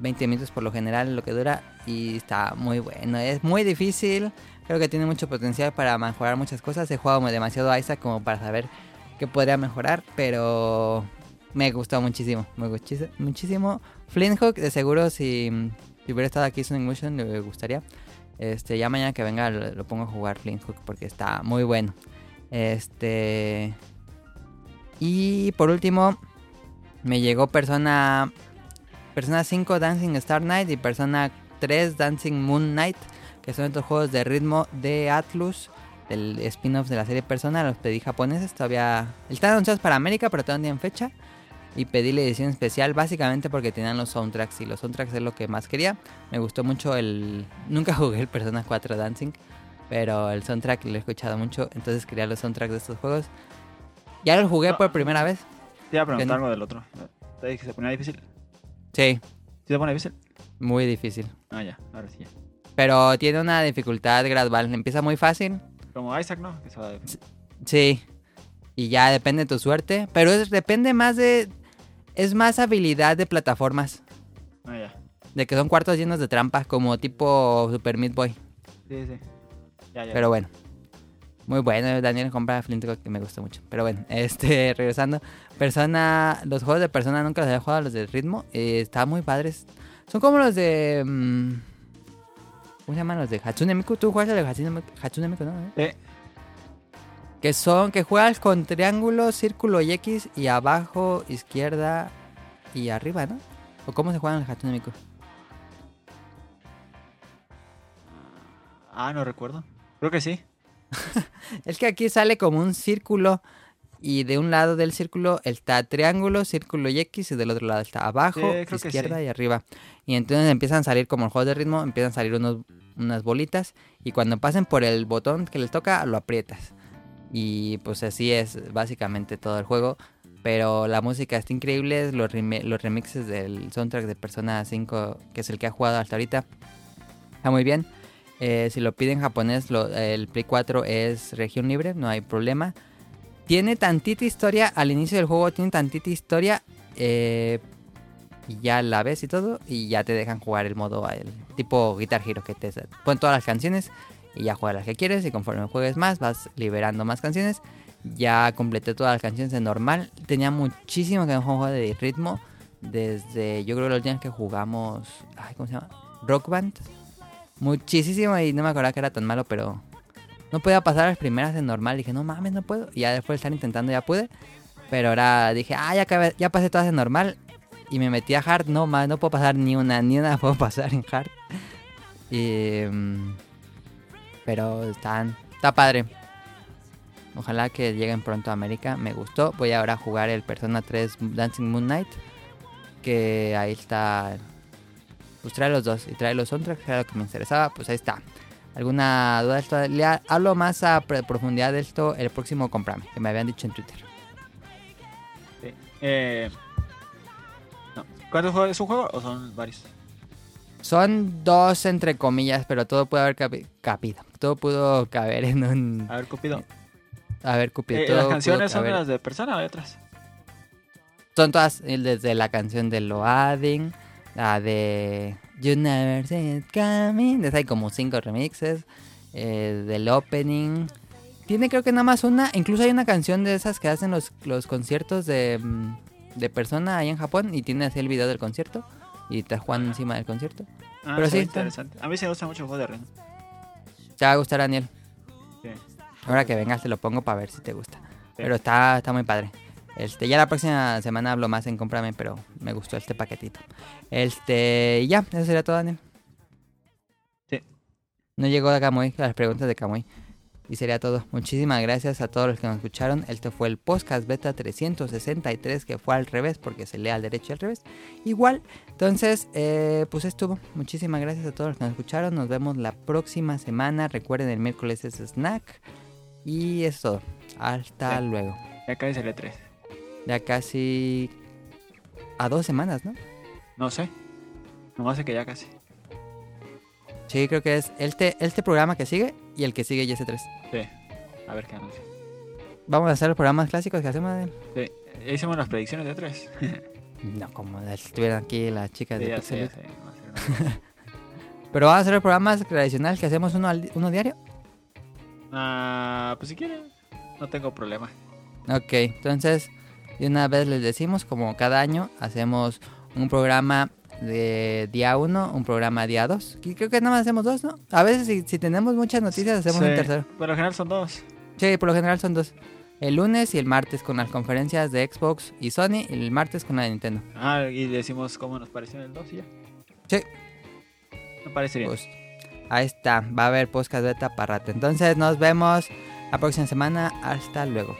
Speaker 2: 20 minutos por lo general lo que dura. Y está muy bueno. Es muy difícil. Creo que tiene mucho potencial para mejorar muchas cosas. He jugado demasiado a Isaac como para saber qué podría mejorar. Pero me gustó muchísimo. Me gustó muchísimo. Flint Hook, de seguro, si, hubiera estado aquí Sonic Motion, le gustaría. Este, ya mañana que venga lo, lo pongo a jugar Flint Hook porque está muy bueno. Este. Y por último, me llegó Persona. Persona 5 Dancing Star Night y Persona 3 Dancing Moon Night. Que son estos juegos de ritmo de Atlus. Del spin-off de la serie Persona. Los pedí japoneses. Todavía. Están anunciados para América, pero todavía no tienen fecha. Y pedí la edición especial básicamente porque tenían los soundtracks. Y los soundtracks es lo que más quería. Me gustó mucho el. Nunca jugué el Persona 4 Dancing. Pero el soundtrack lo he escuchado mucho. Entonces quería los soundtracks de estos juegos. Ya los jugué por primera vez.
Speaker 3: Te iba a preguntar algo del otro. Te dije que se ponía difícil.
Speaker 2: Sí,
Speaker 3: ¿Sí se pone difícil?
Speaker 2: muy difícil.
Speaker 3: Ah, ya, ahora sí ya.
Speaker 2: Pero tiene una dificultad gradual. Empieza muy fácil.
Speaker 3: Como Isaac, ¿no? Que se va
Speaker 2: Sí. Y ya depende de tu suerte. Pero es, depende más de. Es más habilidad de plataformas.
Speaker 3: Ah, ya.
Speaker 2: De que son cuartos llenos de trampas. Como tipo Super Meat Boy.
Speaker 3: Sí, sí. Ya, ya.
Speaker 2: Pero bueno. Muy bueno. Daniel compra Flint que me gusta mucho. Pero bueno, este, regresando. Persona. Los juegos de persona nunca los había jugado, los de ritmo. Eh, Estaban muy padres. Son como los de. mm, ¿Cómo se llaman los de Hatsune Miku? ¿Tú juegas el de Hatsune Miku, no?
Speaker 3: Sí.
Speaker 2: Que son, que juegas con triángulo, círculo y X y abajo, izquierda y arriba, ¿no? ¿O cómo se juega en el Hatsune Miku?
Speaker 3: Ah, no recuerdo. Creo que sí.
Speaker 2: Es que aquí sale como un círculo y de un lado del círculo está triángulo, círculo y X y del otro lado está abajo,
Speaker 3: Sí,
Speaker 2: izquierda
Speaker 3: sí.
Speaker 2: y arriba. Y entonces empiezan a salir como el juego de ritmo, empiezan a salir unos, unas bolitas y cuando pasen por el botón que les toca lo aprietas. Y pues así es básicamente todo el juego. Pero la música está increíble, los, los remixes del soundtrack de Persona 5, que es el que ha jugado hasta ahorita, está muy bien. Eh, si lo piden japonés, el Play 4 es región libre, no hay problema. Tiene tantita historia, al inicio del juego tiene tantita historia, eh, y ya la ves y todo, y ya te dejan jugar el modo el tipo Guitar Hero, que te ponen todas las canciones y ya juegas las que quieres, y conforme juegues más, vas liberando más canciones. Ya completé todas las canciones de normal. Tenía muchísimo que no de ritmo. Desde, yo creo que última vez que jugamos, ay, ¿cómo se llama? Rock Band. Muchísimo y no me acordaba que era tan malo, pero no podía pasar las primeras de normal. Dije, no mames, no puedo. Y ya después de estar intentando ya pude. Pero ahora dije, ah, ya, acabé- ya pasé todas de normal. Y me metí a hard. No, más, no puedo pasar ni una, ni una puedo pasar en hard. Y, mm, pero están, está padre. Ojalá que lleguen pronto a América. Me gustó. Voy ahora a jugar el Persona 3 Dancing Moon Knight. Que ahí está pues trae los dos y trae los soundtracks, que era lo que me interesaba, pues ahí está. ¿Alguna duda de esto? Le hablo más a profundidad de esto el próximo Comprame, que me habían dicho en Twitter.
Speaker 3: Sí. Eh, no. ¿Cuántos juegos? ¿Es un juego o son varios?
Speaker 2: Son dos entre comillas, pero todo puede haber cabi- cabido. Todo pudo caber en un...
Speaker 3: A ver, Cupido.
Speaker 2: A ver, Cupido.
Speaker 3: Eh, ¿Las
Speaker 2: pudo
Speaker 3: canciones son de las de persona o de otras?
Speaker 2: Son todas eh, desde la canción de Loading, la de You Never See It Coming, hay como cinco remixes, eh, del opening. Tiene creo que nada más una, incluso hay una canción de esas que hacen los, los conciertos de, mm, de persona ahí en Japón y tiene así el video del concierto y te juegan encima del concierto.
Speaker 3: Ah,
Speaker 2: Pero sí, está-
Speaker 3: interesante. A mí se me gusta mucho el juego de ritmo.
Speaker 2: Te va a gustar, Daniel.
Speaker 3: Sí.
Speaker 2: Ahora que vengas te lo pongo para ver si te gusta.
Speaker 3: Sí.
Speaker 2: Pero está, está muy padre. Este, ya la próxima semana hablo más en Cómprame, pero me gustó este paquetito. Este, y ya, eso sería todo, Daniel.
Speaker 3: Sí.
Speaker 2: No llegó de Camuy, las preguntas de Camuy. Y sería todo. Muchísimas gracias a todos los que nos escucharon. Este fue el podcast beta 363, que fue al revés, porque se lee al derecho y al revés. Igual. Entonces, eh, pues estuvo. Muchísimas gracias a todos los que nos escucharon. Nos vemos la próxima semana. Recuerden, el miércoles es snack. Y es todo. Hasta
Speaker 3: Sí.
Speaker 2: luego.
Speaker 3: Ya casi sale 3.
Speaker 2: Ya casi a dos semanas, ¿no?
Speaker 3: No sé. No sé que ya casi.
Speaker 2: Sí, creo que es este, este programa que sigue y el que sigue y ese 3.
Speaker 3: Sí. A ver qué anuncia.
Speaker 2: Vamos a hacer los programas clásicos que hacemos.
Speaker 3: Sí. Ya Hicimos las predicciones de 3.
Speaker 2: No, como estuvieran aquí las chicas
Speaker 3: Sí,
Speaker 2: de
Speaker 3: ya sé, ya sé. Una-
Speaker 2: Pero vamos a hacer los programas tradicionales que hacemos uno, al uno diario.
Speaker 3: Ah, pues si quieren. No tengo problema.
Speaker 2: Ok, entonces de una vez les decimos, como cada año, hacemos un programa de día 1, un programa día 2. Creo que nada más hacemos dos, ¿no? A veces si, si tenemos muchas noticias hacemos
Speaker 3: Sí,
Speaker 2: un tercero.
Speaker 3: Por lo general son dos.
Speaker 2: Sí, por lo general son dos. El lunes y el martes con las conferencias de Xbox y Sony y el martes con la de Nintendo.
Speaker 3: Ah, y decimos cómo nos pareció el 2 y ya.
Speaker 2: Sí.
Speaker 3: Me parece bien.
Speaker 2: Pues, ahí está, va a haber podcast beta para rato. Entonces nos vemos la próxima semana. Hasta luego.